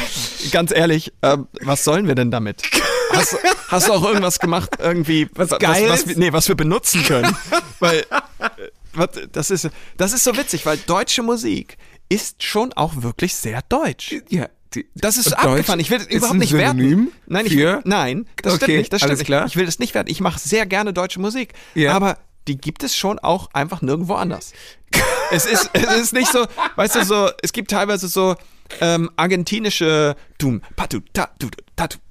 ganz ehrlich, äh, was sollen wir denn damit? Hast, hast du auch irgendwas gemacht, irgendwie, was, was, was, wir- nee, was wir benutzen können? Weil, äh, das, ist, das ist so witzig, weil deutsche Musik ist schon auch wirklich sehr deutsch. Ja. Die, Das ist abgefahren. Deutsch Ich will das überhaupt nicht Synonym werten. Nein, ich, für? nein, das stimmt Okay, nicht. Das stimmt nicht. klar. Ich will das nicht werten. Ich mache sehr gerne deutsche Musik, Ja. aber die gibt es schon auch einfach nirgendwo anders. es ist es ist nicht so, weißt du so, es gibt teilweise so ähm, argentinische Dum, patu, ta, du,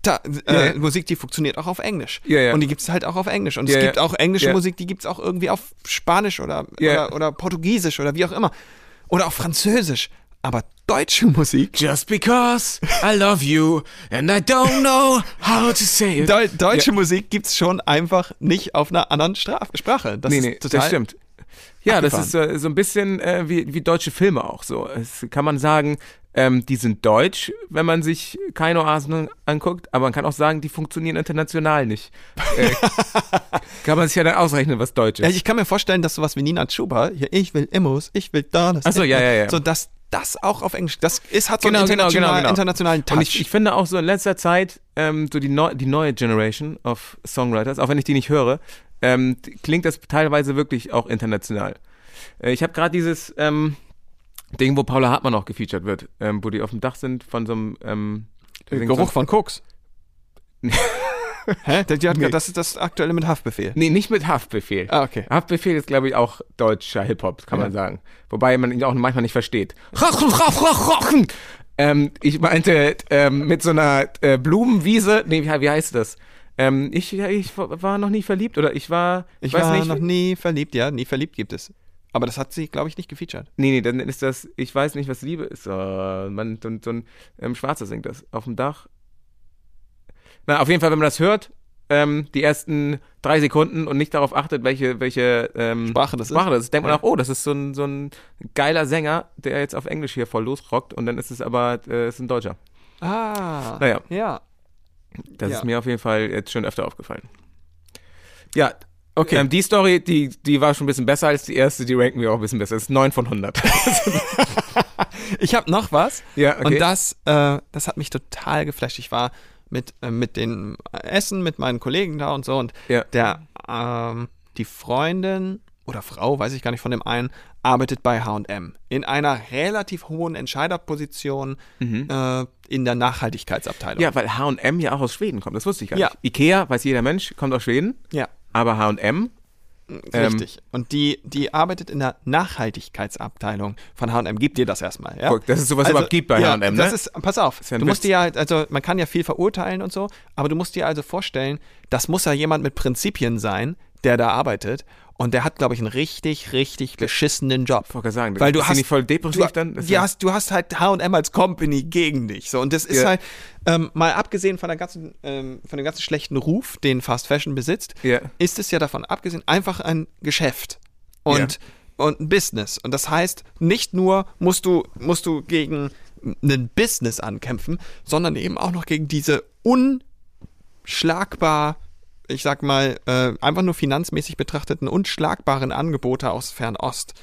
ta, äh, Ja. Musik, die funktioniert auch auf Englisch. Ja, ja. Und die gibt es halt auch auf Englisch. Und Ja, es gibt ja. auch englische Ja. Musik, die gibt es auch irgendwie auf Spanisch oder, Ja. oder, oder Portugiesisch oder wie auch immer. Oder auf Französisch. Aber deutsche Musik Just because I love you and I don't know how to say it. Deu deutsche Musik gibt's schon einfach nicht auf einer anderen Straf Sprache. Das nee, nee, total das stimmt. Ja, das ist so, so ein bisschen äh, wie, wie deutsche Filme auch so. Es kann man sagen, ähm, die sind deutsch, wenn man sich keine Oasen anguckt, aber man kann auch sagen, die funktionieren international nicht. Äh, kann man sich ja dann ausrechnen, was deutsch ist. ich kann mir vorstellen, dass sowas wie Nina Chuba, hier, ich will Immos, ich will. Ach so, ja, ja, ja. So, dass das auch auf Englisch, das ist, hat so Genau, einen genau, international, genau, genau. internationalen Touch. Und ich, ich finde auch so in letzter Zeit, ähm, so die, neu, die neue Generation of Songwriters, auch wenn ich die nicht höre, ähm, klingt das teilweise wirklich auch international. Äh, ich habe gerade dieses ähm, Ding, wo Paula Hartmann auch gefeatured wird, ähm, wo die auf dem Dach sind von so einem ähm, Geruch so, von Koks. Hä? Die hat, Nee. Das ist das aktuelle mit Haftbefehl. Nee, nicht mit Haftbefehl. Ah, okay. Haftbefehl ist, glaube ich, auch deutscher Hip-Hop, kann man Ja. sagen. Wobei man ihn auch manchmal nicht versteht. Ähm, ich meinte, ähm, mit so einer äh, Blumenwiese, nee, wie, wie heißt das? Ähm, ich, ich war noch nie verliebt oder ich war, ich, war nicht. noch nie verliebt, ja, nie verliebt gibt es. Aber das hat sie, glaube ich, nicht gefeatured. Nee, nee, dann ist das, ich weiß nicht, was Liebe ist. Oh, man, so, ein- so ein ähm, Schwarzer singt das. Auf dem Dach. Na, auf jeden Fall, wenn man das hört, ähm, die ersten drei Sekunden und nicht darauf achtet, welche, welche ähm, Sprache das ist. Sprache das ist, denkt man Ja. auch, oh, das ist so ein, so ein geiler Sänger, der jetzt auf Englisch hier voll losrockt und dann ist es aber äh, ist ein Deutscher. Ah. Naja. Ja. Das Ja. ist mir auf jeden Fall jetzt schon öfter aufgefallen. Ja, Okay. ähm, die Story, die, die war schon ein bisschen besser als die erste, die ranken wir auch ein bisschen besser. Das ist 9 von 100. Ich habe noch was. ja, okay. Und das, äh, das hat mich total geflasht. Ich war mit, äh, mit den Essen, mit meinen Kollegen da und so. Und Ja. der, ähm, die Freundin oder Frau, weiß ich gar nicht von dem einen, arbeitet bei HM in einer relativ hohen Entscheiderposition äh, in der Nachhaltigkeitsabteilung. Mhm. Ja, weil H&M ja auch aus Schweden kommt, das wusste ich gar Ja. nicht. Ikea, weiß jeder Mensch, kommt aus Schweden, ja aber H&M, Ähm, richtig. Und die, die arbeitet in der Nachhaltigkeitsabteilung von HM. Gib dir das erstmal. Ja? Guck, dass es sowas überhaupt gibt bei ja, H&M, ne? Das ist, pass auf, Ist ja du musst Witz. dir halt, also man kann ja viel verurteilen und so, aber du musst dir also vorstellen, das muss ja jemand mit Prinzipien sein, der da arbeitet. Und der hat, glaube ich, einen richtig, richtig beschissenen Job. Ich wollte sagen, Weil du hast nicht voll depressiv du, dann? Ja, ja- hast, du hast halt H&M als Company gegen dich. So und das ist Ja. halt ähm, mal abgesehen von der ganzen, ähm, von dem ganzen schlechten Ruf, den Fast Fashion besitzt, Ja. ist es ja davon abgesehen einfach ein Geschäft und und ein Business. Und das heißt, nicht nur musst du musst du gegen ein Business ankämpfen, sondern eben auch noch gegen diese unschlagbar ich sag mal, äh, einfach nur finanzmäßig betrachteten unschlagbaren Angebote aus Fernost.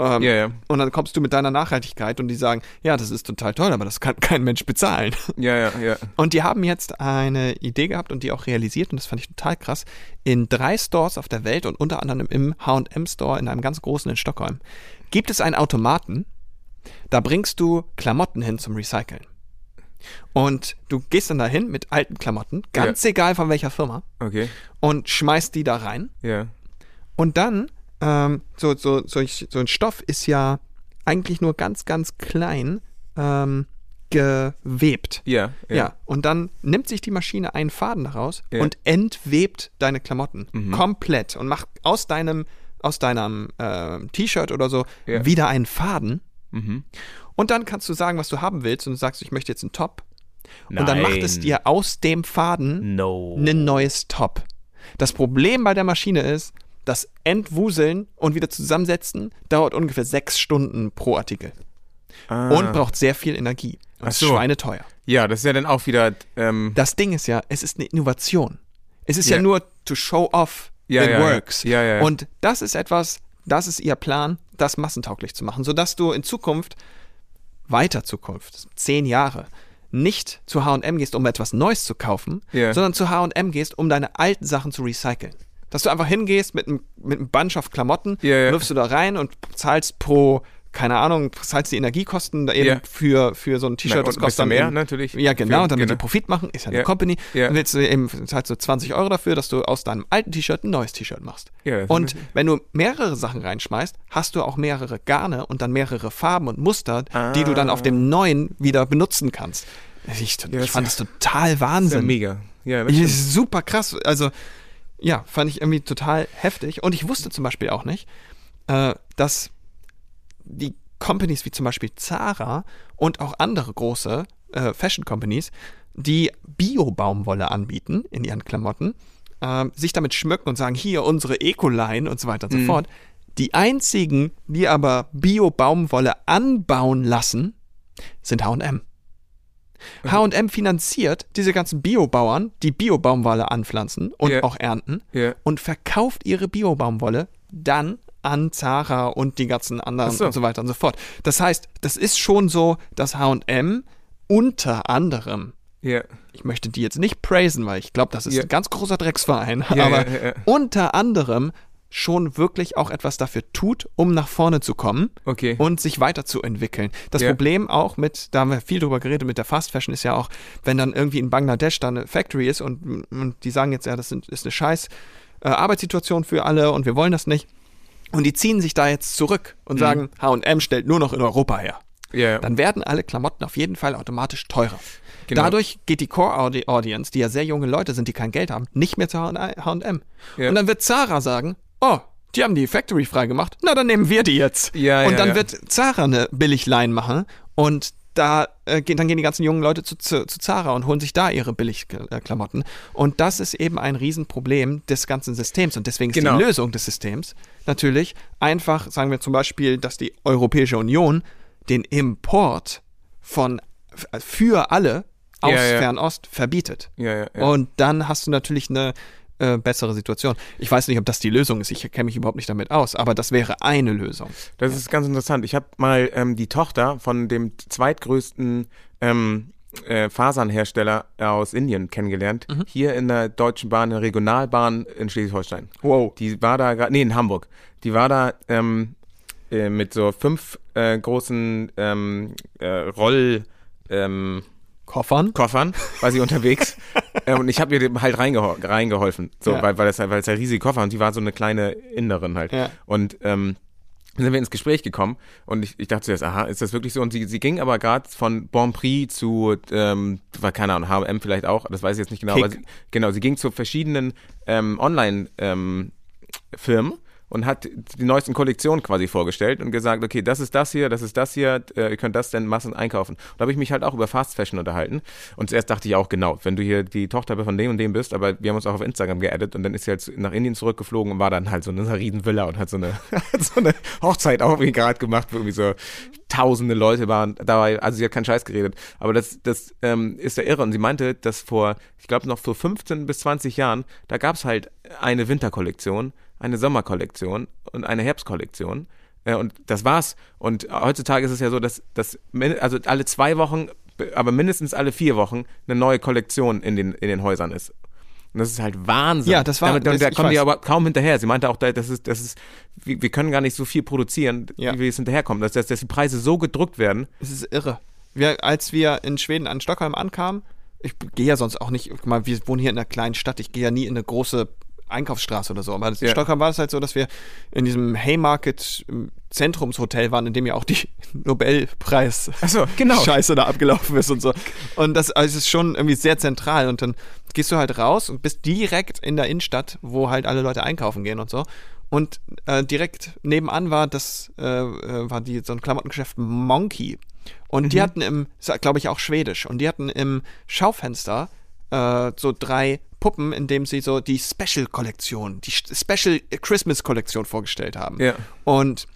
Ähm, Ja, ja. Und dann kommst du mit deiner Nachhaltigkeit und die sagen, ja, das ist total toll, aber das kann kein Mensch bezahlen. Ja, ja, ja. Und die haben jetzt eine Idee gehabt und die auch realisiert und das fand ich total krass. In drei Stores auf der Welt und unter anderem im H&M Store in einem ganz großen in Stockholm gibt es einen Automaten, da bringst du Klamotten hin zum Recyceln. Und du gehst dann dahin mit alten Klamotten, ganz egal von welcher Firma, Okay, und schmeißt die da rein. ja. Und dann, ähm, so, so, so, so ein Stoff ist ja eigentlich nur ganz, ganz klein ähm, gewebt. Ja, Ja. und dann nimmt sich die Maschine einen Faden daraus Ja. und entwebt deine Klamotten Mhm. komplett und macht aus deinem, aus deinem äh, T-Shirt oder so Ja. wieder einen Faden. Mhm. Und dann kannst du sagen, was du haben willst und du sagst, ich möchte jetzt einen Top. Und dann macht es Nein. dir aus dem Faden No. ein neues Top. Das Problem bei der Maschine ist, das Entwuseln und wieder zusammensetzen dauert ungefähr sechs Stunden pro Artikel Ah. und braucht sehr viel Energie. Und Ach ist so. schweineteuer. Ja, das ist ja dann auch wieder. Ähm, Das Ding ist ja, es ist eine Innovation. Es ist ja, Ja. nur to show off Ja, it ja. works. Ja, ja, ja. Und das ist etwas, das ist ihr Plan, das massentauglich zu machen, sodass du in Zukunft, weiter Zukunft, zehn Jahre, nicht zu H&M gehst, um etwas Neues zu kaufen, Ja. sondern zu H&M gehst, um deine alten Sachen zu recyceln. Dass du einfach hingehst mit einem, mit einem Bunch of Klamotten, Ja, ja. wirfst du da rein und zahlst pro, keine Ahnung, zahlst die Energiekosten da eben Ja. für, für so ein T-Shirt, das kostet dann mehr eben- natürlich. Ja, genau, Für- damit genau. die Profit machen, ist ja eine Ja. Company. Ja. Dann willst du eben, zahlst du 20 Euro dafür, dass du aus deinem alten T-Shirt ein neues T-Shirt machst. Ja, ist und wenn du mehrere Sachen reinschmeißt, hast du auch mehrere Garne und dann mehrere Farben und Muster, die du dann auf dem neuen wieder benutzen kannst. Ich, ich das fand das total Das ist ja Wahnsinn. mega. Ja, Ich-. Das ist super krass. Also, ja, fand ich irgendwie total heftig. Und ich wusste zum Beispiel auch nicht, äh, dass die Companies wie zum Beispiel Zara und auch andere große äh, Fashion Companies, die Bio-Baumwolle anbieten in ihren Klamotten, äh, sich damit schmücken und sagen, hier unsere Eco-Line und so weiter und so fort. Die einzigen, die aber Bio-Baumwolle anbauen lassen, sind H&M. H&M finanziert diese ganzen Biobauern, die Bio-Baumwolle anpflanzen und Ja. auch ernten Ja. und verkauft ihre Bio-Baumwolle dann an Zara und die ganzen anderen so. und so weiter und so fort. Das heißt, das ist schon so, dass H&M unter anderem Ja. ich möchte die jetzt nicht praisen, weil ich glaube, das ist Ja. ein ganz großer Drecksverein, Ja, aber unter anderem schon wirklich auch etwas dafür tut, um nach vorne zu kommen Okay. und sich weiterzuentwickeln. Das. Problem auch mit, da haben wir viel drüber geredet, mit der Fast Fashion ist ja auch, wenn dann irgendwie in Bangladesch da eine Factory ist und, und die sagen jetzt, ja, das sind, ist eine scheiß äh, Arbeitssituation für alle und wir wollen das nicht. Und die ziehen sich da jetzt zurück und Mhm. sagen, H&M stellt nur noch in Europa her Ja. dann werden alle Klamotten auf jeden Fall automatisch teurer. Genau. Dadurch geht die Core-Audience, die ja sehr junge Leute sind, die kein Geld haben, nicht mehr zu H&M. Ja. Und dann wird Zara sagen, oh, die haben die Factory freigemacht, na dann nehmen wir die jetzt. Ja, und ja, dann ja. wird Zara eine Billigline machen und da äh, gehen, dann gehen die ganzen jungen Leute zu, zu, zu Zara und holen sich da ihre Billigklamotten. Und das ist eben ein Riesenproblem des ganzen Systems. Und deswegen ist Genau. die Lösung des Systems natürlich einfach, sagen wir zum Beispiel, dass die Europäische Union den Import von f- für alle aus Ja, ja. Fernost verbietet. Ja. Und dann hast du natürlich eine äh, bessere Situation. Ich weiß nicht, ob das die Lösung ist. Ich kenne mich überhaupt nicht damit aus, aber das wäre eine Lösung. Das ist ganz interessant. Ich habe mal ähm, die Tochter von dem zweitgrößten ähm, äh, Fasernhersteller aus Indien kennengelernt. Mhm. Hier in der Deutschen Bahn, in der Regionalbahn in Schleswig-Holstein. Wow. Die war da gerade, nee, in Hamburg. Die war da ähm, äh, mit so fünf äh, großen ähm, äh, Roll... Ähm, Koffern? Koffern, war sie unterwegs. äh, und ich habe ihr dem halt reingehol reingeholfen. So, Ja. weil, weil das halt, weil es ja riesige Koffer und sie war so eine kleine Inderin halt. Ja. Und ähm, dann sind wir ins Gespräch gekommen und ich, ich dachte zuerst, aha, ist das wirklich so? Und sie, sie ging aber gerade von Bon Prix zu, ähm, war keine Ahnung, H&M vielleicht auch, das weiß ich jetzt nicht genau, Kick. aber sie, genau, sie ging zu verschiedenen ähm, Online-Firmen und hat die neuesten Kollektionen quasi vorgestellt und gesagt, okay, das ist das hier, das ist das hier, äh, ihr könnt das denn Massen einkaufen. Und da habe ich mich halt auch über Fast Fashion unterhalten. Und zuerst dachte ich auch, genau, wenn du hier die Tochter von dem und dem bist, aber wir haben uns auch auf Instagram geaddet und dann ist sie halt nach Indien zurückgeflogen und war dann halt so in einer riesen Villa und hat so eine, hat so eine Hochzeit auch irgendwie gerade gemacht, wo irgendwie so tausende Leute waren dabei, also sie hat keinen Scheiß geredet. Aber das, das ähm, ist ja irre. Und sie meinte, dass vor, ich glaube noch vor 15 bis 20 Jahren, da gab es halt eine Winterkollektion, eine Sommerkollektion und eine Herbstkollektion. Äh, und das war's. Und heutzutage ist es ja so, dass, dass also alle zwei Wochen, aber mindestens alle vier Wochen eine neue Kollektion in den, in den Häusern ist. Und das ist halt Wahnsinn. Ja, das war- Damit, das- da kommen die aber kaum hinterher. Sie meinte auch, da- das ist, das ist, wir, wir können gar nicht so viel produzieren, Ja. wie wir jetzt hinterherkommen. Dass, dass, dass die Preise so gedrückt werden. Es ist irre. Wir, als wir in Schweden an Stockholm ankamen, ich gehe ja sonst auch nicht, guck mal, wir wohnen hier in einer kleinen Stadt, ich gehe ja nie in eine große Einkaufsstraße oder so. Aber in Ja. Stockholm war es halt so, dass wir in diesem Haymarket Zentrumshotel waren, in dem ja auch die Nobelpreis Achso, genau. Scheiße da abgelaufen ist und so. Und das also ist schon irgendwie sehr zentral. Und dann gehst du halt raus und bist direkt in der Innenstadt, wo halt alle Leute einkaufen gehen und so. Und äh, direkt nebenan war das, äh, äh, war die so ein Klamottengeschäft Monkey. Und die hatten im, glaube ich auch schwedisch, und die hatten im Schaufenster äh, so drei Puppen, in dem sie so die Special-Kollektion, die Special Christmas-Kollektion vorgestellt haben. Ja. Und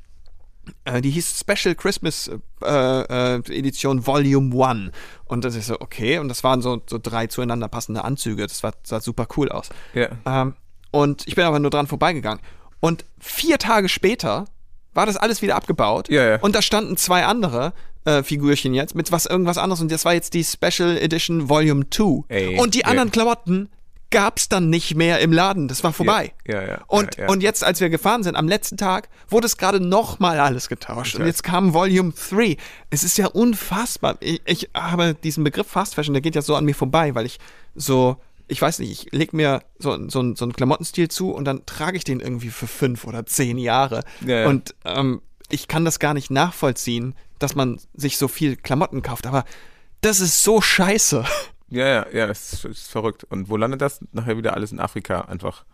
äh, die hieß Special Christmas äh, äh, Edition Volume 1. Und das ist so, okay. Und das waren so, so drei zueinander passende Anzüge. Das war, sah super cool aus. Ja. Ähm, und ich bin aber nur dran vorbeigegangen. Und vier Tage später war das alles wieder abgebaut. Ja, ja. Und da standen zwei andere äh, Figürchen jetzt mit was irgendwas anderes. Und das war jetzt die Special Edition Volume 2. Ey, und die ja. anderen Klamotten gab's dann nicht mehr im Laden. Das war vorbei. Ja, ja, Und, ja, ja. und jetzt, als wir gefahren sind, am letzten Tag, wurde es gerade nochmal alles getauscht. Und Okay. jetzt kam Volume 3. Es ist ja unfassbar. Ich, ich habe diesen Begriff Fast Fashion, der geht ja so an mir vorbei, weil ich so, ich weiß nicht, ich leg mir so, so, so einen Klamottenstil zu und dann trage ich den irgendwie für fünf oder zehn Jahre. Ja, ja. Und ähm, ich kann das gar nicht nachvollziehen, dass man sich so viel Klamotten kauft. Aber das ist so scheiße. Ja, ja, ja, ist, ist verrückt. Und wo landet das? Nachher wieder alles in Afrika einfach.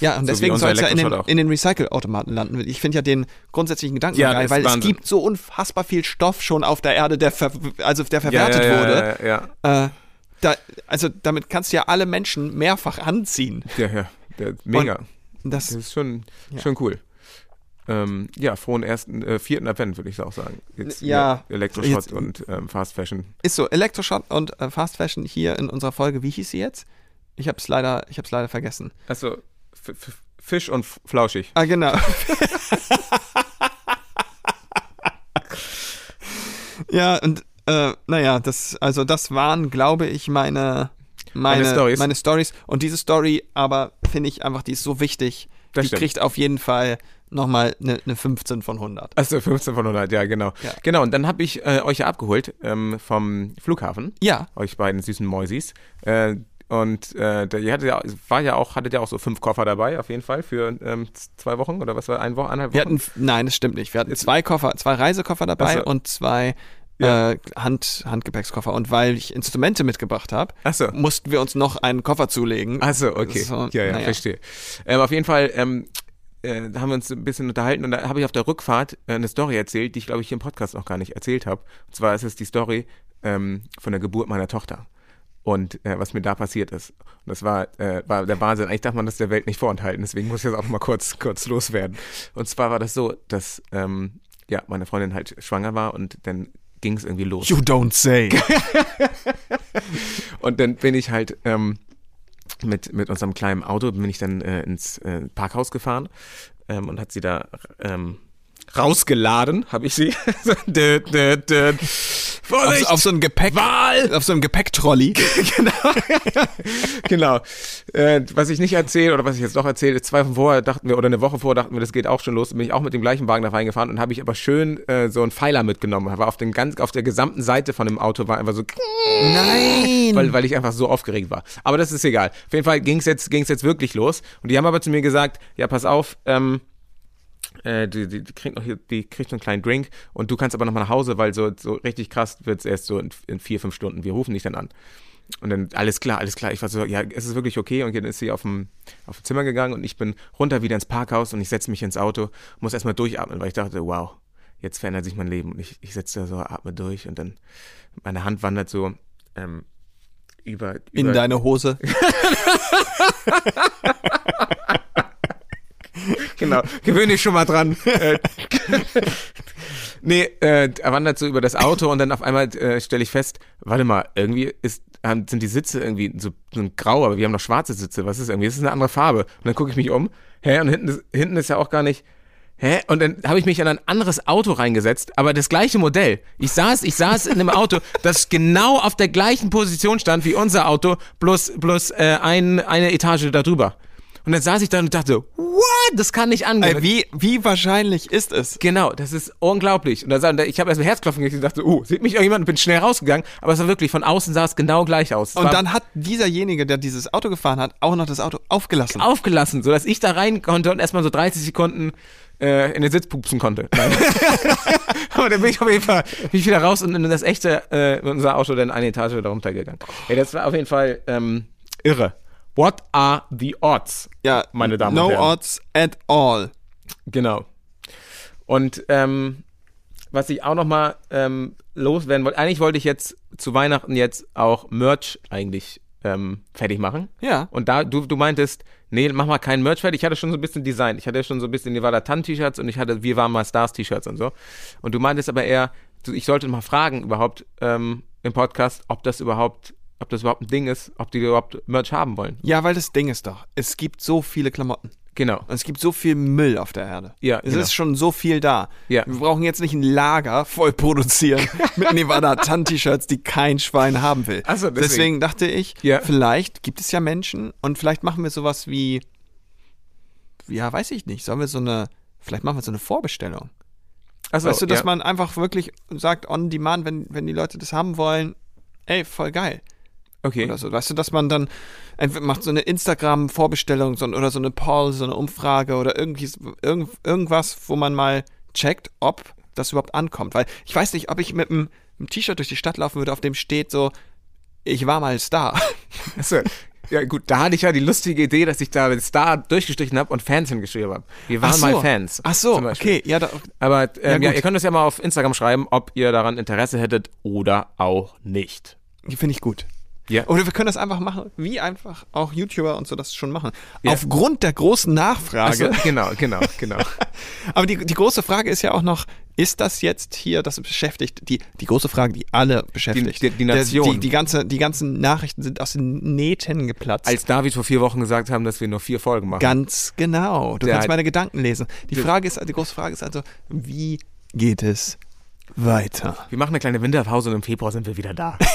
Ja, und So deswegen soll es ja in den, in den Recycle-Automaten landen. Ich finde ja den grundsätzlichen Gedanken Ja, geil, weil ist es Wahnsinn. gibt so unfassbar viel Stoff schon auf der Erde, der, ver also der verwertet ja, ja, wurde. Ja, ja, Äh, da, also damit kannst du ja alle Menschen mehrfach anziehen. ja, ja, der, mega. Das, Das ist schon, schon cool. Ähm, ja, frohen ersten, äh, vierten Advent, würde ich auch sagen. Jetzt, Ja, Elektroschrott und ähm, Fast Fashion. ist so. Elektroshop und äh, Fast Fashion hier in unserer Folge. Wie hieß sie jetzt? Ich habe es leider, ich leider vergessen. Achso, Fisch und Flauschig. Ah, genau. ja, und äh, naja, das, also das waren, glaube ich, meine, meine, Meine Storys. meine Stories. Und diese Story, aber finde ich einfach, die ist so wichtig. Das die stimmt. kriegt auf jeden Fall nochmal eine ne 15 von 100. Achso, 15 von 100, ja, genau. Ja. Genau, und dann habe ich äh, euch ja abgeholt ähm, vom Flughafen. Ja. Euch beiden süßen Mäusis. Äh, und äh, der, ihr hattet ja, war ja auch, hattet ja auch so fünf Koffer dabei, auf jeden Fall, für ähm, zwei Wochen oder was war, ein Woche, eineinhalb Wochen? Wir hatten, nein, das stimmt nicht. Wir hatten zwei Koffer, zwei Reisekoffer dabei Ach so. und zwei Ja. äh, Hand, Handgepäckskoffer. Und weil ich Instrumente mitgebracht habe, so. mussten wir uns noch einen Koffer zulegen. Also okay, So, ja, ja, naja. verstehe. Ähm, auf jeden Fall ähm, äh, da haben wir uns ein bisschen unterhalten und da habe ich auf der Rückfahrt äh, eine Story erzählt, die ich glaube ich hier im Podcast noch gar nicht erzählt habe. Und zwar ist es die Story ähm, von der Geburt meiner Tochter und äh, was mir da passiert ist. Und das war, äh, war der Wahnsinn. Eigentlich darf man das der Welt nicht vorenthalten, deswegen muss ich jetzt auch mal kurz, kurz loswerden. Und zwar war das so, dass ähm, ja, meine Freundin halt schwanger war und dann ging es irgendwie los. You don't say. Und dann bin ich halt ähm, mit, mit unserem kleinen Auto, bin ich dann äh, ins äh, Parkhaus gefahren ähm, und hat sie da ähm, rausgeladen, habe ich sie. dö, dö, dö. Auf, auf so ein Gepäck, Wahl! auf so einem Gepäcktrolley. genau. Äh, was ich nicht erzähle oder was ich jetzt doch erzähle, zwei Wochen vorher dachten wir, oder eine Woche vorher dachten wir, das geht auch schon los. Bin ich auch mit dem gleichen Wagen da reingefahren und habe ich aber schön äh, so einen Pfeiler mitgenommen. War auf, den ganz, auf der gesamten Seite von dem Auto war einfach so Nein. weil, weil ich einfach so aufgeregt war. Aber das ist egal. Auf jeden Fall ging es jetzt, ging's jetzt wirklich los. Und die haben aber zu mir gesagt, ja, pass auf, ähm, äh, die, die, die, kriegt noch hier, die kriegt so einen kleinen Drink und du kannst aber noch mal nach Hause, weil so, so richtig krass wird es erst so in, in vier, fünf Stunden. Wir rufen dich dann an. Und dann, alles klar, alles klar. Ich war so, ja, es ist wirklich okay. Und dann ist sie auf dem, auf dem Zimmer gegangen und ich bin runter wieder ins Parkhaus und ich setze mich ins Auto, muss erstmal durchatmen, weil ich dachte, wow, jetzt verändert sich mein Leben. Und ich, ich sitze da so, atme durch und dann meine Hand wandert so ähm, über, In über deine Hose. genau, gewöhne dich schon mal dran. Nee, äh, er wandert so über das Auto und dann auf einmal äh, stelle ich fest, warte mal, irgendwie ist, haben, sind die Sitze irgendwie so, so grau, aber wir haben noch schwarze Sitze. Was ist irgendwie? Das ist eine andere Farbe. Und dann gucke ich mich um, hä, und hinten ist, hinten ist ja auch gar nicht. Hä? Und dann habe ich mich in ein anderes Auto reingesetzt, aber das gleiche Modell. Ich saß, ich saß in einem Auto, das genau auf der gleichen Position stand wie unser Auto, bloß, bloß äh, ein, eine Etage darüber. Und dann saß ich da und dachte, what? Das kann nicht angehen. Ey, wie, wie wahrscheinlich ist es? Genau, das ist unglaublich. Und da, sah- ich habe erst mal Herzklopfen gekriegt und dachte, oh, sieht mich irgendjemand und bin schnell rausgegangen. Aber es war wirklich, von außen sah es genau gleich aus. Es Und dann hat dieserjenige, der dieses Auto gefahren hat, auch noch das Auto aufgelassen. aufgelassen, sodass ich da rein konnte und erstmal so 30 Sekunden äh, in den Sitz pupsen konnte. Aber dann bin ich auf jeden Fall bin ich wieder raus und in das echte, äh, unser Auto dann eine Etage wieder runtergegangen. Ja, das war auf jeden Fall ähm, irre. What are the odds? ja, meine Damen no und Herren. odds at all. Genau. Und ähm, was ich auch noch mal ähm, loswerden wollte, eigentlich wollte ich jetzt zu Weihnachten jetzt auch Merch eigentlich ähm, fertig machen. Ja. Und da, du, du meintest, nee, mach mal keinen Merch fertig. Ich hatte schon so ein bisschen Design. Ich hatte schon so ein bisschen Nevada Tan T-Shirts und ich hatte Wir waren mal Stars T-Shirts und so. Und du meintest aber eher, du, ich sollte mal fragen überhaupt ähm, im Podcast, ob das überhaupt, ob das überhaupt ein Ding ist, ob die überhaupt Merch haben wollen. Ja, weil das Ding ist doch, es gibt so viele Klamotten. Genau. Und es gibt so viel Müll auf der Erde. Ja, Es genau. ist schon so viel da. Ja. Wir brauchen jetzt nicht ein Lager voll produzieren mit Nevada Tan T-Shirts, die kein Schwein haben will. Ach so, deswegen. deswegen dachte ich, Ja. vielleicht gibt es ja Menschen und vielleicht machen wir sowas wie, ja, weiß ich nicht, sollen wir so eine, vielleicht machen wir so eine Vorbestellung. Achso, weißt du, dass ja. man einfach wirklich sagt, on demand, wenn, wenn die Leute das haben wollen, ey, voll geil. Okay. Oder so. Weißt du, dass man dann entweder macht so eine Instagram-Vorbestellung so, oder so eine Poll, so eine Umfrage oder irgendwie, irgend, irgendwas, wo man mal checkt, ob das überhaupt ankommt. Weil ich weiß nicht, ob ich mit einem, einem T-Shirt durch die Stadt laufen würde, auf dem steht so, ich war mal Star. Achso. Ja gut, da hatte ich ja die lustige Idee, dass ich da den Star durchgestrichen habe und Fans hingeschrieben habe. Wir waren so. mal Fans. Ach so, okay. Ja, da, Aber ähm, Ja, ja, ihr könnt uns ja mal auf Instagram schreiben, ob ihr daran Interesse hättet oder auch nicht. finde ich gut. Ja. Oder wir können das einfach machen, wie einfach auch YouTuber und so das schon machen. Ja. Aufgrund der großen Nachfrage. Also, genau, genau, genau. Aber die, die große Frage ist ja auch noch, ist das jetzt hier, das beschäftigt, die, die große Frage, die alle beschäftigt. Die- die- die Nation. Die, die, ganze, die ganzen Nachrichten sind aus den Nähten geplatzt. Als David vor vier Wochen gesagt haben, dass wir nur vier Folgen machen. Ganz genau. Du Der kannst meine Gedanken lesen. Die Frage ist, die große Frage ist also, wie geht es weiter? wir machen eine kleine Winterpause und im Februar sind wir wieder da.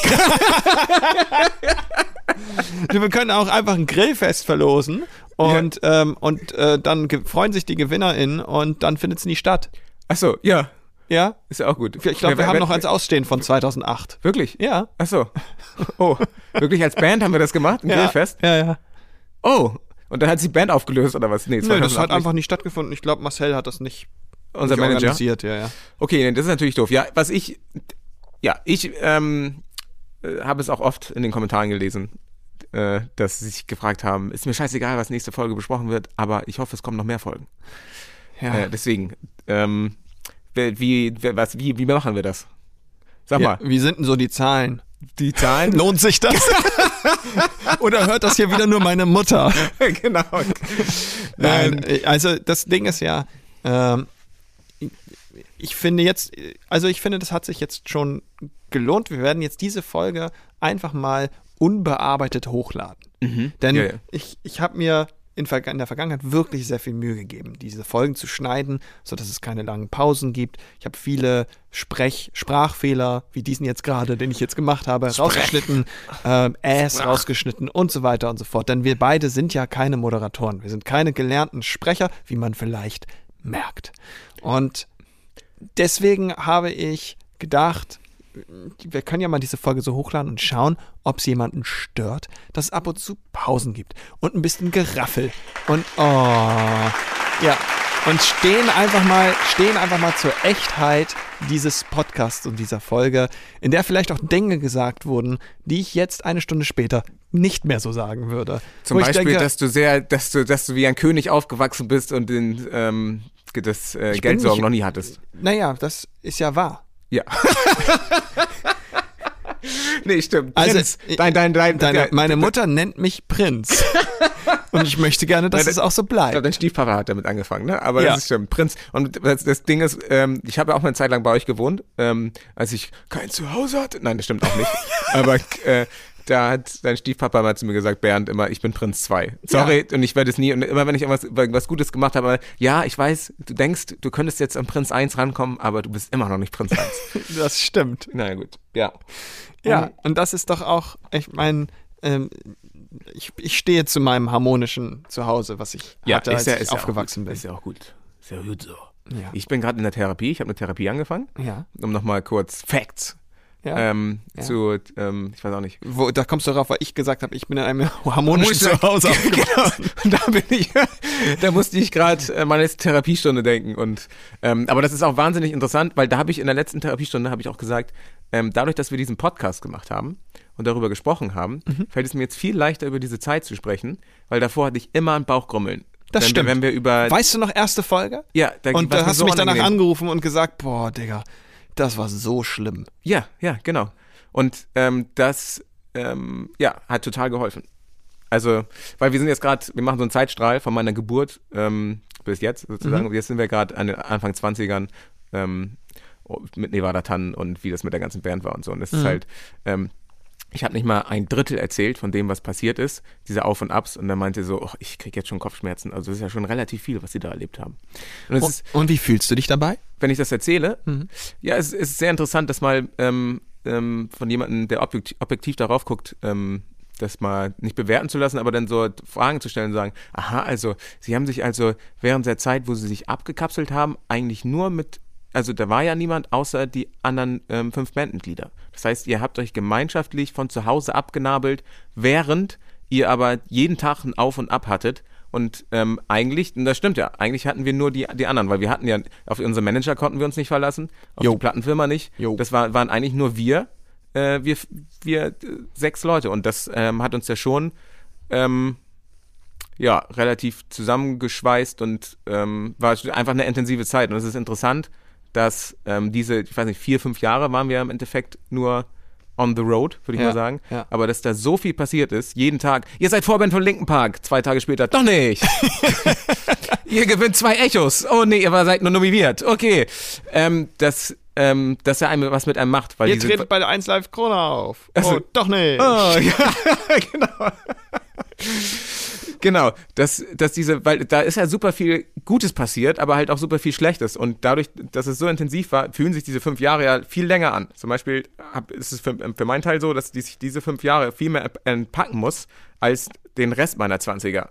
Wir können auch einfach ein Grillfest verlosen und, ähm, und äh, dann freuen sich die GewinnerInnen und dann findet es nie statt. Achso, ja, Ja? ist ja auch gut. Ich glaube, wir haben noch eins ausstehen von 2008. Wirklich? Ja. Achso. Oh, wirklich als Band haben wir das gemacht? Ein Ja, Grillfest? Ja, ja. Oh, und dann hat sich die Band aufgelöst oder was? Nee, Nee, das 2008 hat einfach nicht stattgefunden. Ich glaube, Marcel hat das nicht, unser Manager. organisiert. Ja, ja. Okay, das ist natürlich doof. Ja, was ich, ja, ich ähm, äh, habe es auch oft in den Kommentaren gelesen, äh, dass sie sich gefragt haben, ist mir scheißegal, was nächste Folge besprochen wird, aber ich hoffe, es kommen noch mehr Folgen. ja. Äh, deswegen, ähm, wie, was, wie, wie machen wir das? Sag ja. mal, Wie sind denn so die Zahlen? die Zahlen? Lohnt sich das? Oder hört das hier wieder nur meine Mutter? genau. Nein, äh, also das Ding ist ja, ähm, ich finde jetzt, also ich finde, das hat sich jetzt schon gelohnt. Wir werden jetzt diese Folge einfach mal unbearbeitet hochladen. Denn Mhm. Ja, ja. ich, ich habe mir in, in der Vergangenheit wirklich sehr viel Mühe gegeben, diese Folgen zu schneiden, sodass es keine langen Pausen gibt. Ich habe viele Sprech Sprachfehler, wie diesen jetzt gerade, den ich jetzt gemacht habe, rausgeschnitten, ähm, Äs rausgeschnitten und so weiter und so fort. Denn wir beide sind ja keine Moderatoren. Wir sind keine gelernten Sprecher, wie man vielleicht merkt. Und deswegen habe ich gedacht, wir können ja mal diese Folge so hochladen und schauen, ob es jemanden stört, dass es ab und zu Pausen gibt und ein bisschen Geraffel. Und oh ja. Und stehen einfach mal stehen einfach mal zur Echtheit dieses Podcasts und dieser Folge, in der vielleicht auch Dinge gesagt wurden, die ich jetzt eine Stunde später nicht mehr so sagen würde. Zum Wo Beispiel, denke, dass du sehr, dass du, dass du wie ein König aufgewachsen bist und den, ähm, das äh, Geldsorgen nicht- noch nie hattest. naja, das ist ja wahr. Ja. nee, stimmt. Also, Prinz. dein, dein, dein, Deine, dein, meine Mutter nennt mich Prinz. Und ich möchte gerne, dass Nein, es auch so Ich glaube, bleibt. dein Stiefpapa hat damit angefangen, ne? Aber Ja. das ist stimmt. Prinz. Und das, das Ding ist, ähm, ich habe ja auch mal eine Zeit lang bei euch gewohnt, ähm, als ich kein Zuhause hatte. Nein, das stimmt auch nicht. Aber äh, da hat dein Stiefpapa mal zu mir gesagt, Bernd, immer, ich bin Prinz 2. Sorry, und ich werde es nie. Und immer wenn ich irgendwas was Gutes gemacht habe, ja, ich weiß, du denkst, du könntest jetzt an Prinz 1 rankommen, aber du bist immer noch nicht Prinz 1. Das stimmt. Na gut, ja. Ja, und das ist doch auch, ich meine, ähm, ich, ich stehe zu meinem harmonischen Zuhause, was ich hatte, als ich aufgewachsen ja bin. Ist ja auch gut. Ist ja gut so. Ja. Ich bin gerade in der Therapie. Ich habe eine Therapie angefangen. Ja. Um nochmal kurz Facts Ja. ähm, Ja. zu, ähm, ich weiß auch nicht. Wo, da kommst du darauf, weil ich gesagt habe, ich bin in einem harmonischen Zuhause genau. aufgewachsen. Und da bin ich, da musste ich gerade äh, meine letzte Therapiestunde denken. Und ähm, aber das ist auch wahnsinnig interessant, weil da habe ich in der letzten Therapiestunde habe ich auch gesagt, ähm, dadurch, dass wir diesen Podcast gemacht haben und darüber gesprochen haben, Mhm. fällt es mir jetzt viel leichter über diese Zeit zu sprechen, weil davor hatte ich immer ein Bauchgrummeln. Das wenn stimmt. Wir, wenn wir über Weißt du noch erste Folge? ja, da Und da hast so du mich danach unangenehm. angerufen und gesagt, boah, Digga, das war so schlimm. Ja, ja, genau. Und ähm, das ähm, ja, hat total geholfen. Also, weil wir sind jetzt gerade, wir machen so einen Zeitstrahl von meiner Geburt ähm, bis jetzt sozusagen. Und Jetzt sind wir gerade an den Anfang 20ern ähm, mit Nevada Tannen und wie das mit der ganzen Band war und so. Und das ist halt, ähm, ich habe nicht mal ein Drittel erzählt von dem, was passiert ist, diese Auf und Abs. Und dann meinte so, oh, ich krieg jetzt schon Kopfschmerzen. Also das ist ja schon relativ viel, was sie da erlebt haben. Und es ist, Und, und wie fühlst du dich dabei? wenn ich das erzähle, ja, es ist sehr interessant, das mal ähm, ähm, von jemandem, der objektiv, objektiv darauf guckt, ähm, das mal nicht bewerten zu lassen, aber dann so Fragen zu stellen und sagen, aha, also Sie haben sich also während der Zeit, wo Sie sich abgekapselt haben, eigentlich nur mit, also da war ja niemand außer die anderen ähm, fünf Bandmitglieder. Das heißt, ihr habt euch gemeinschaftlich von zu Hause abgenabelt, während ihr aber jeden Tag ein Auf und Ab hattet und ähm, eigentlich, und das stimmt ja, eigentlich hatten wir nur die, die anderen, weil wir hatten ja, auf unsere Manager konnten wir uns nicht verlassen, auf Jo. die Plattenfirma nicht. Jo. Das war, waren eigentlich nur wir, äh, wir, wir äh, sechs Leute. Und das ähm, hat uns ja schon ähm, ja, relativ zusammengeschweißt und ähm, war einfach eine intensive Zeit. Und es ist interessant, dass ähm, diese, ich weiß nicht, vier, fünf Jahre waren wir im Endeffekt nur on the road, würde ich Ja, mal sagen. ja. Aber dass da so viel passiert ist, jeden Tag, ihr seid Vorband von Linken Park, zwei Tage später, doch nicht. ihr gewinnt zwei Echos. Oh nee, ihr seid nur nominiert. Okay. Ähm, dass, ähm, dass er einem was mit einem macht. Weil Ihr tretet bei der 1 Live Krone auf. Also- oh, doch nicht. Oh, ja, genau. Genau, dass, dass diese, weil da ist ja super viel Gutes passiert, aber halt auch super viel Schlechtes. Und dadurch, dass es so intensiv war, fühlen sich diese fünf Jahre ja viel länger an. Zum Beispiel hab, ist es für, für meinen Teil so, dass sich diese fünf Jahre viel mehr entpacken muss als den Rest meiner 20er.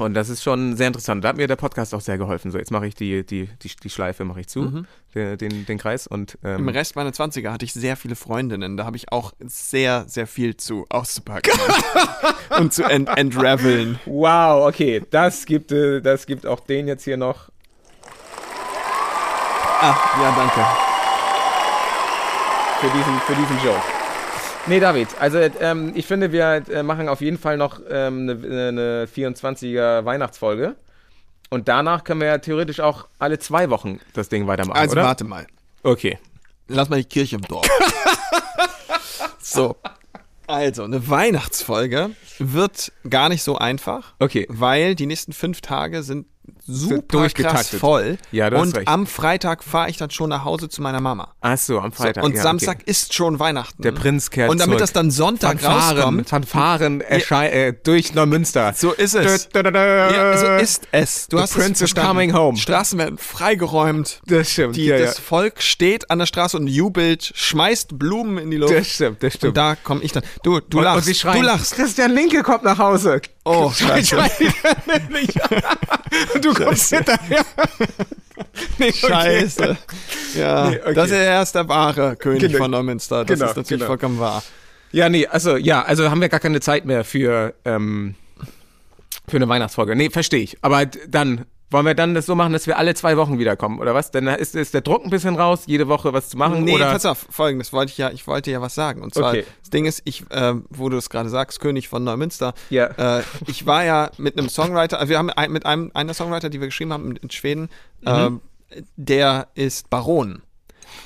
Und das ist schon sehr interessant. Da hat mir der Podcast auch sehr geholfen. So, jetzt mache ich die, die, die, die Schleife mache ich zu, den, den, den Kreis. Und ähm, Im Rest meiner 20er hatte ich sehr viele Freundinnen. Da habe ich auch sehr, sehr viel zu auszupacken und zu ent entraveln. Wow, okay, das gibt, äh, das gibt auch den jetzt hier noch. Ah, ja, danke. für diesen, für diesen Joke. Nee, David, also ähm, ich finde, wir äh, machen auf jeden Fall noch ähm, eine, eine 24er Weihnachtsfolge. Und danach können wir ja theoretisch auch alle zwei Wochen das Ding weitermachen, Also oder? warte mal. Okay. Lass mal die Kirche im Dorf. so. Also, eine Weihnachtsfolge wird gar nicht so einfach. Okay. Weil die nächsten fünf Tage sind super krass voll. Ja, du hast Und recht. am Freitag fahre ich dann schon nach Hause zu meiner Mama. Ach so, am Freitag. und ja, Samstag Okay. ist schon Weihnachten. Der Prinz kehrt Und damit zurück. das dann Sonntag Fanfaren, rauskommt. Fanfaren erschei- äh, durch Neumünster. So ist es. Da, da, da. Ja, so ist es. Du The hast Prince es is coming home. Straßen werden freigeräumt. Das stimmt, Die, ja, ja. das Volk steht an der Straße und jubelt, schmeißt Blumen in die Luft. Das stimmt, das stimmt. Und da komme ich dann. Du, du und, lachst. und schreien, du lachst. Christian Linke kommt nach Hause. Oh, scheiße. du kommst hinterher. nee, okay. Scheiße. Ja, Nee, okay. das ist erst der wahre König Genau. von Neumünster. Das Genau, ist natürlich genau. vollkommen wahr. Ja, nee, also ja, also haben wir gar keine Zeit mehr für, ähm, für eine Weihnachtsfolge. Nee, verstehe ich. Aber dann wollen wir dann das so machen, dass wir alle zwei Wochen wiederkommen, oder was? Dann ist, ist der Druck ein bisschen raus, jede Woche was zu machen, Nee, oder? pass auf, folgendes wollte ich ja, ich wollte ja was sagen. Und zwar, Okay. das Ding ist, ich, ähm, wo du es gerade sagst, König von Neumünster, Ja. äh, ich war ja mit einem Songwriter, also wir haben ein, mit einem einer Songwriter, die wir geschrieben haben in, Schweden, ähm, der ist Baron.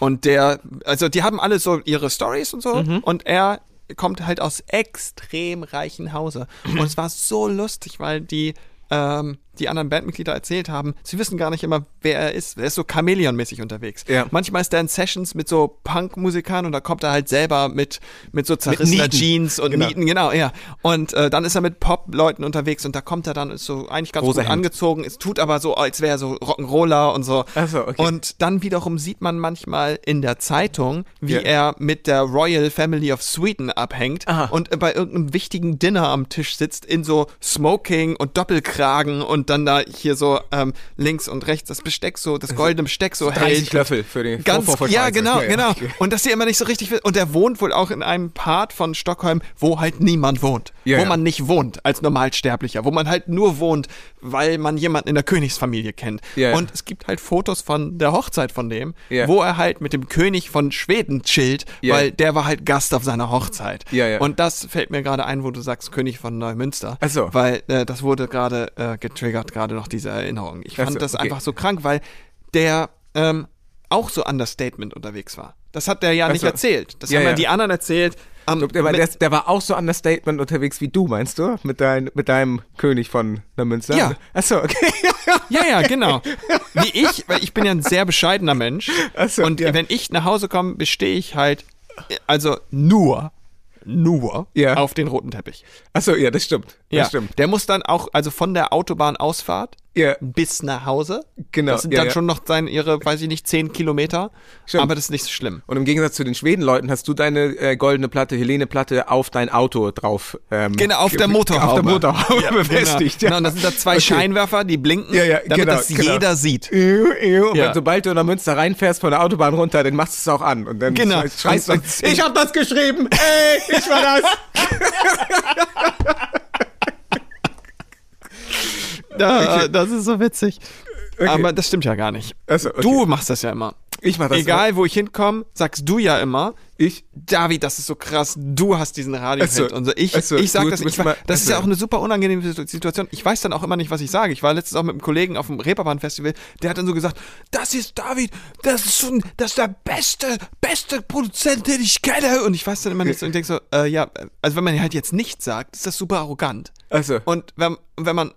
Und der, also die haben alle so ihre Stories und so, und er kommt halt aus extrem reichen Hause. Und es war so lustig, weil die, ähm, die anderen Bandmitglieder erzählt haben, sie wissen gar nicht immer, wer er ist. Er ist so Chamäleon-mäßig unterwegs. Ja. Manchmal ist er in Sessions mit so Punk-Musikern und da kommt er halt selber mit, mit so zerrissener Nieten. Jeans und Genau. Nieten, genau, ja. Und äh, dann ist er mit Pop-Leuten unterwegs und da kommt er dann, ist so eigentlich ganz Rosa gut Hemd. angezogen, es tut aber so, als wäre er so Rock'n'Roller und so. Ach so, okay. Und dann wiederum sieht man manchmal in der Zeitung, wie Ja. er mit der Royal Family of Sweden abhängt Aha. und bei irgendeinem wichtigen Dinner am Tisch sitzt in so Smoking und Doppelkragen und dann da hier so ähm, links und rechts das Besteck so, das goldene Besteck so 30 hält. Löffel für den Ganz, ja, genau, genau. okay. Und dass sie immer nicht so richtig. Und er wohnt wohl auch in einem Part von Stockholm, wo halt niemand wohnt. Ja, wo ja. man nicht wohnt als Normalsterblicher. Wo man halt nur wohnt, weil man jemanden in der Königsfamilie kennt. Ja. Und es gibt halt Fotos von der Hochzeit von dem, Ja. wo er halt mit dem König von Schweden chillt, Ja. weil der war halt Gast auf seiner Hochzeit. Und das fällt mir gerade ein, wo du sagst König von Neumünster. Ach so. Weil äh, das wurde gerade äh, getriggert, gerade noch diese Erinnerung. Ich fand so, das okay. einfach so krank, weil der ähm, auch so Understatement unterwegs war. Das hat der ja nicht so. erzählt. Das Ja, haben ja. die anderen erzählt. Am- Der war, der, der war auch so Understatement unterwegs wie du, meinst du? Mit, dein, mit deinem König von Neumünster? Ja. Achso, okay. Ja, ja, genau. Wie ich, weil ich bin ja ein sehr bescheidener Mensch. Ach so, und ja. wenn ich nach Hause komme, bestehe ich halt, also nur, nur Ja. auf den roten Teppich. Achso, ja, das stimmt. Das Ja, stimmt. der muss dann auch, also von der Autobahnausfahrt Ja. bis nach Hause. Genau, Das sind ja, dann ja. schon noch seine, ihre, weiß ich nicht, zehn Kilometer. Stimmt. Aber das ist nicht so schlimm. Und im Gegensatz zu den Schwedenleuten hast du deine äh, goldene Platte, Helene-Platte auf dein Auto drauf. Ähm, Genau, auf der Motorhaube. Auf der Motorhaube befestigt. Genau, und da sind da zwei Okay. Scheinwerfer, die blinken, Ja, ja, damit genau, das genau. jeder sieht. Und Ja. wenn, sobald du in der Münster reinfährst von der Autobahn runter, dann machst du es auch an. Und dann Genau. schreist- du, ich hab das geschrieben, ey, ich war das. Ja, das ist so witzig. Okay. Aber das stimmt ja gar nicht. Achso, okay. Du machst das ja immer. Ich mach das Egal, wo ich hinkomme, sagst du ja immer, Ich, David, das ist so krass, du hast diesen Radio Ach so. und so. Ich, Ach so, ich sag das, ich, mal- das ist ja auch eine super unangenehme Situ- Situation. Ich weiß dann auch immer nicht, was ich sage. Ich war letztens auch mit einem Kollegen auf dem Reeperbahn-Festival, der hat dann so gesagt, das ist David, das ist schon, das ist der beste, beste Produzent, den ich kenne. Und ich weiß dann immer nicht so und denk so, äh, ja, also wenn man halt jetzt nichts sagt, ist das super arrogant. also, Und wenn, wenn man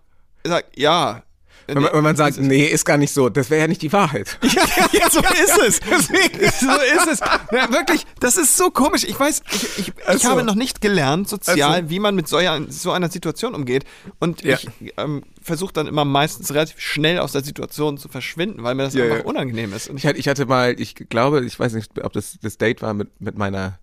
sagt, ja, wenn man, wenn man sagt, nee, ist gar nicht so, das wäre ja nicht die Wahrheit. Ja, so ist es. so ist es. Ja, wirklich, das ist so komisch. Ich weiß, ich, ich, ich Ach so. habe noch nicht gelernt, sozial, Ach so. wie man mit so, ja- so einer Situation umgeht. Und Ja. ich ähm, versuche dann immer meistens relativ schnell aus der Situation zu verschwinden, weil mir das Ja, einfach ja. unangenehm ist. Und Ich hatte, ich hatte mal, ich glaube, ich weiß nicht, ob das das Date war mit, mit meiner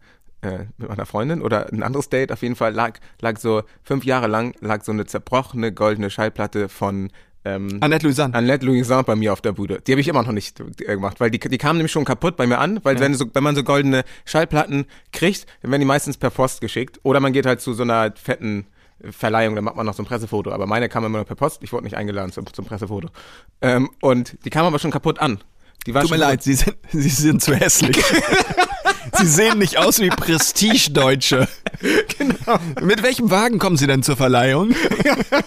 äh, mit meiner Freundin oder ein anderes Date. Auf jeden Fall lag, lag so fünf Jahre lang lag so eine zerbrochene goldene Schallplatte von ähm, Annette Louisanne. Annette Louisan bei mir auf der Bude. Die habe ich immer noch nicht äh, gemacht, weil die, die kamen nämlich schon kaputt bei mir an, weil wenn, so, wenn man so goldene Schallplatten kriegt, dann werden die meistens per Post geschickt. Oder man geht halt zu so einer fetten Verleihung, dann macht man noch so ein Pressefoto. Aber meine kam immer nur per Post, ich wurde nicht eingeladen zum, zum Pressefoto. Ähm, und die kamen aber schon kaputt an. Die war Tut mir leid, Sie sind, Sie sind zu hässlich. Sie sehen nicht aus wie Prestigedeutsche. Genau. Mit welchem Wagen kommen Sie denn zur Verleihung?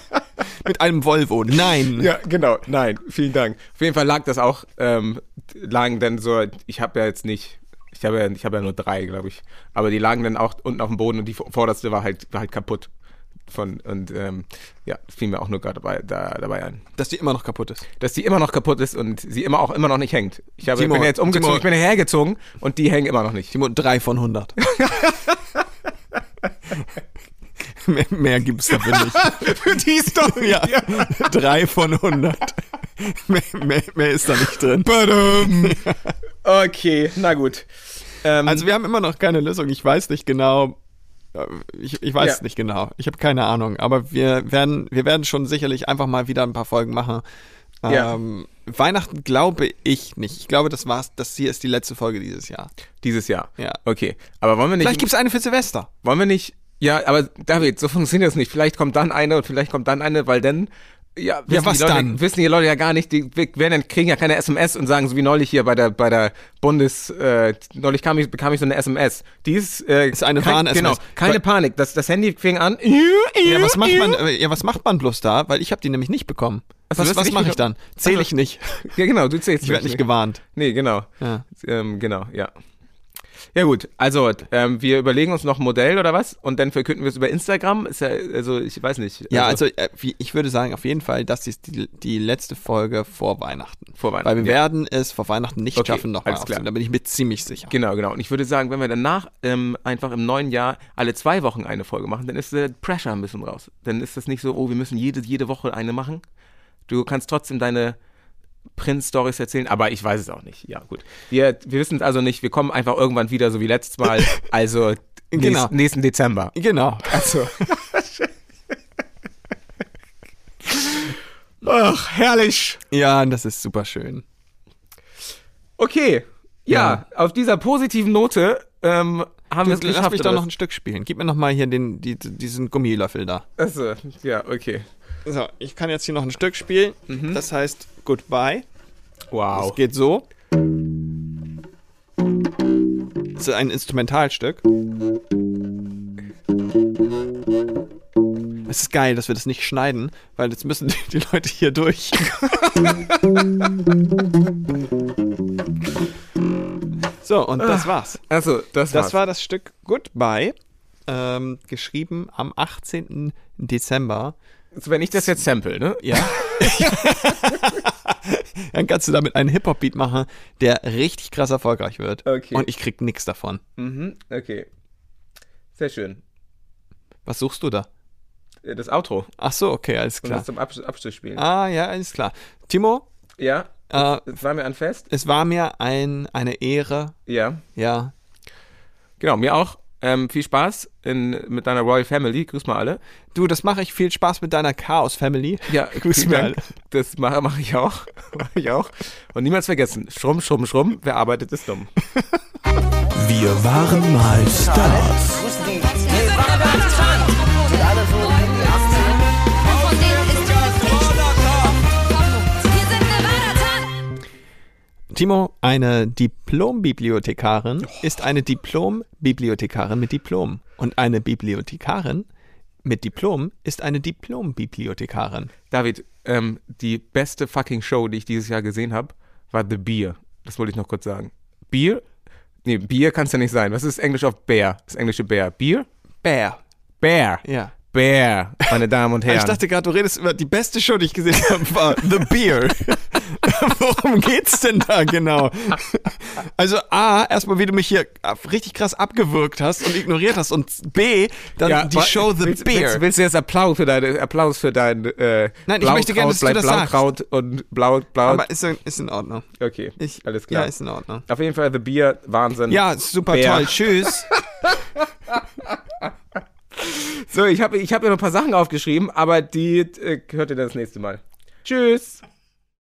Mit einem Volvo. Nein. Ja, genau. Nein, vielen Dank. Auf jeden Fall lag das auch, ähm, lagen dann so, ich habe ja jetzt nicht, ich habe ja, ich habe ja nur drei, glaube ich. Aber die lagen dann auch unten auf dem Boden und die vorderste war halt, war halt kaputt. Von, und ähm, ja, fiel mir auch nur gerade dabei, da, dabei ein. Dass die immer noch kaputt ist. Dass die immer noch kaputt ist und sie immer auch immer noch nicht hängt. Ich habe, Timo, bin ja jetzt umgezogen, Timo. ich bin ja hergezogen und die hängen immer noch nicht. Timo, drei von 100. mehr, mehr gibt's dafür nicht. Für die Story. Ja, drei von 100. mehr, mehr, mehr ist da nicht drin. Badum. Okay, na gut. Ähm, Also wir haben immer noch keine Lösung. Ich weiß nicht genau. Ich, ich weiß Ja. es nicht genau. Ich habe keine Ahnung. Aber wir werden, wir werden schon sicherlich einfach mal wieder ein paar Folgen machen. Ja. Ähm, Weihnachten glaube ich nicht. Ich glaube, das war's. Das hier ist die letzte Folge dieses Jahr. dieses Jahr. Ja. Okay. Aber wollen wir nicht. Vielleicht gibt's eine für Silvester. Wollen wir nicht, ja, aber David, so funktioniert das nicht. Vielleicht kommt dann eine und vielleicht kommt dann eine, weil dann, ja, wissen, was Leute, dann? wissen die Leute ja gar nicht, die werden, kriegen ja keine SMS und sagen, so wie neulich hier bei der, bei der Bundes, äh, neulich kam ich, bekam ich so eine SMS. Die ist, äh, Ist eine kein. Genau, keine Weil- Panik. Das, das Handy fing an. Ja, was macht man? äh, Ja, was macht man bloß da? Weil ich habe die nämlich nicht bekommen. Ach so, du was was nicht mache ich dann? Zähle Ach ich nicht. Ja, genau, du zählst Ich werde nicht gewarnt. Nee, genau. Ja. Ähm, genau, ja. Ja gut, also ähm, wir überlegen uns noch ein Modell oder was und dann verkünden wir es über Instagram. Ist ja, also ich weiß nicht. Ja, also äh, wie- ich würde sagen auf jeden Fall, das ist die, die letzte Folge vor Weihnachten. Vor Weihnachten, Weil wir ja. werden es vor Weihnachten nicht Okay, schaffen, nochmal aufzunehmen. Da bin ich mir ziemlich sicher. Genau, genau. Und ich würde sagen, wenn wir danach ähm, einfach im neuen Jahr alle zwei Wochen eine Folge machen, dann ist der Pressure ein bisschen raus. Dann ist das nicht so, oh, wir müssen jede, jede Woche eine machen. Du kannst trotzdem deine Prinz-Stories erzählen, aber ich weiß es auch nicht. Ja, gut. Wir, wir wissen es also nicht. Wir kommen einfach irgendwann wieder, so wie letztes Mal. Also Genau. nächsten, nächsten Dezember. Genau. Also. Ach, herrlich. Ja, das ist super schön. Okay. Ja, auf dieser positiven Note ähm, haben wir es geschafft. lass mich doch noch ein Stück spielen. Gib mir noch mal hier den, die, diesen Gummilöffel da. Achso, ja, okay. So, ich kann jetzt hier noch ein Stück spielen. Das heißt Goodbye. Wow. Es geht so. Das ist ein Instrumentalstück. Es ist geil, dass wir das nicht schneiden, weil jetzt müssen die, die Leute hier durch. so, und das war's. Achso, das, Das war's. war das Stück Goodbye, ähm, geschrieben am 18. Dezember. Also, wenn ich das jetzt sample, ne? Ja. Dann kannst du damit einen Hip-Hop-Beat machen, der richtig krass erfolgreich wird. Okay. Und ich krieg nix davon. Mhm, okay. Sehr schön. Was suchst du da? Äh, Das Outro. Ach so, okay, alles klar. das zum Absch Abschluss spielen. Ah, ja, alles klar. Timo, Ja, äh, es war mir ein Fest. es war mir ein, eine Ehre. Ja. Ja. Genau, mir auch. Ähm, viel Spaß in, mit deiner Royal Family. Grüß mal alle. Du, das mache ich viel Spaß mit deiner Chaos-Family. Ja, grüß mir Dank. Das mache mach ich auch. Mach ich auch. Und niemals vergessen, Schrumm, Schrumm, Schrumm, wer arbeitet, ist dumm. Wir waren mal Stars. Timo, eine Diplombibliothekarin ist eine Diplombibliothekarin mit Diplom. Und eine Bibliothekarin mit Diplom ist eine Diplombibliothekarin. David, ähm, die beste fucking Show, die ich dieses Jahr gesehen habe, war The Beer. Das wollte ich noch kurz sagen. Bier? Nee, Bier kann es ja nicht sein. Was ist Englisch auf Bear? Das englische Bear. Bier? Bear. Bear. Ja. Bear, meine Damen und Herren. Ich dachte gerade, du redest über die beste Show, die ich gesehen habe, war The Beer. Worum geht's denn da genau? Also A, erstmal wie du mich hier richtig krass abgewürgt hast und ignoriert hast und B, dann die wa- Show The willst, Beer. Willst, willst du jetzt Applaus für deine Applaus für dein äh, Nein, ich möchte gerne, dass du das sagst. Blaukraut und blau blau. Aber ist, in- ist in Ordnung. okay, Ich, alles klar. Ja, ist in Ordnung. Auf jeden Fall The Beer Wahnsinn. Ja, super Bär. toll. Tschüss. So, ich habe ich hab mir noch ein paar Sachen aufgeschrieben, aber die äh, hört ihr dann das nächste Mal. Tschüss.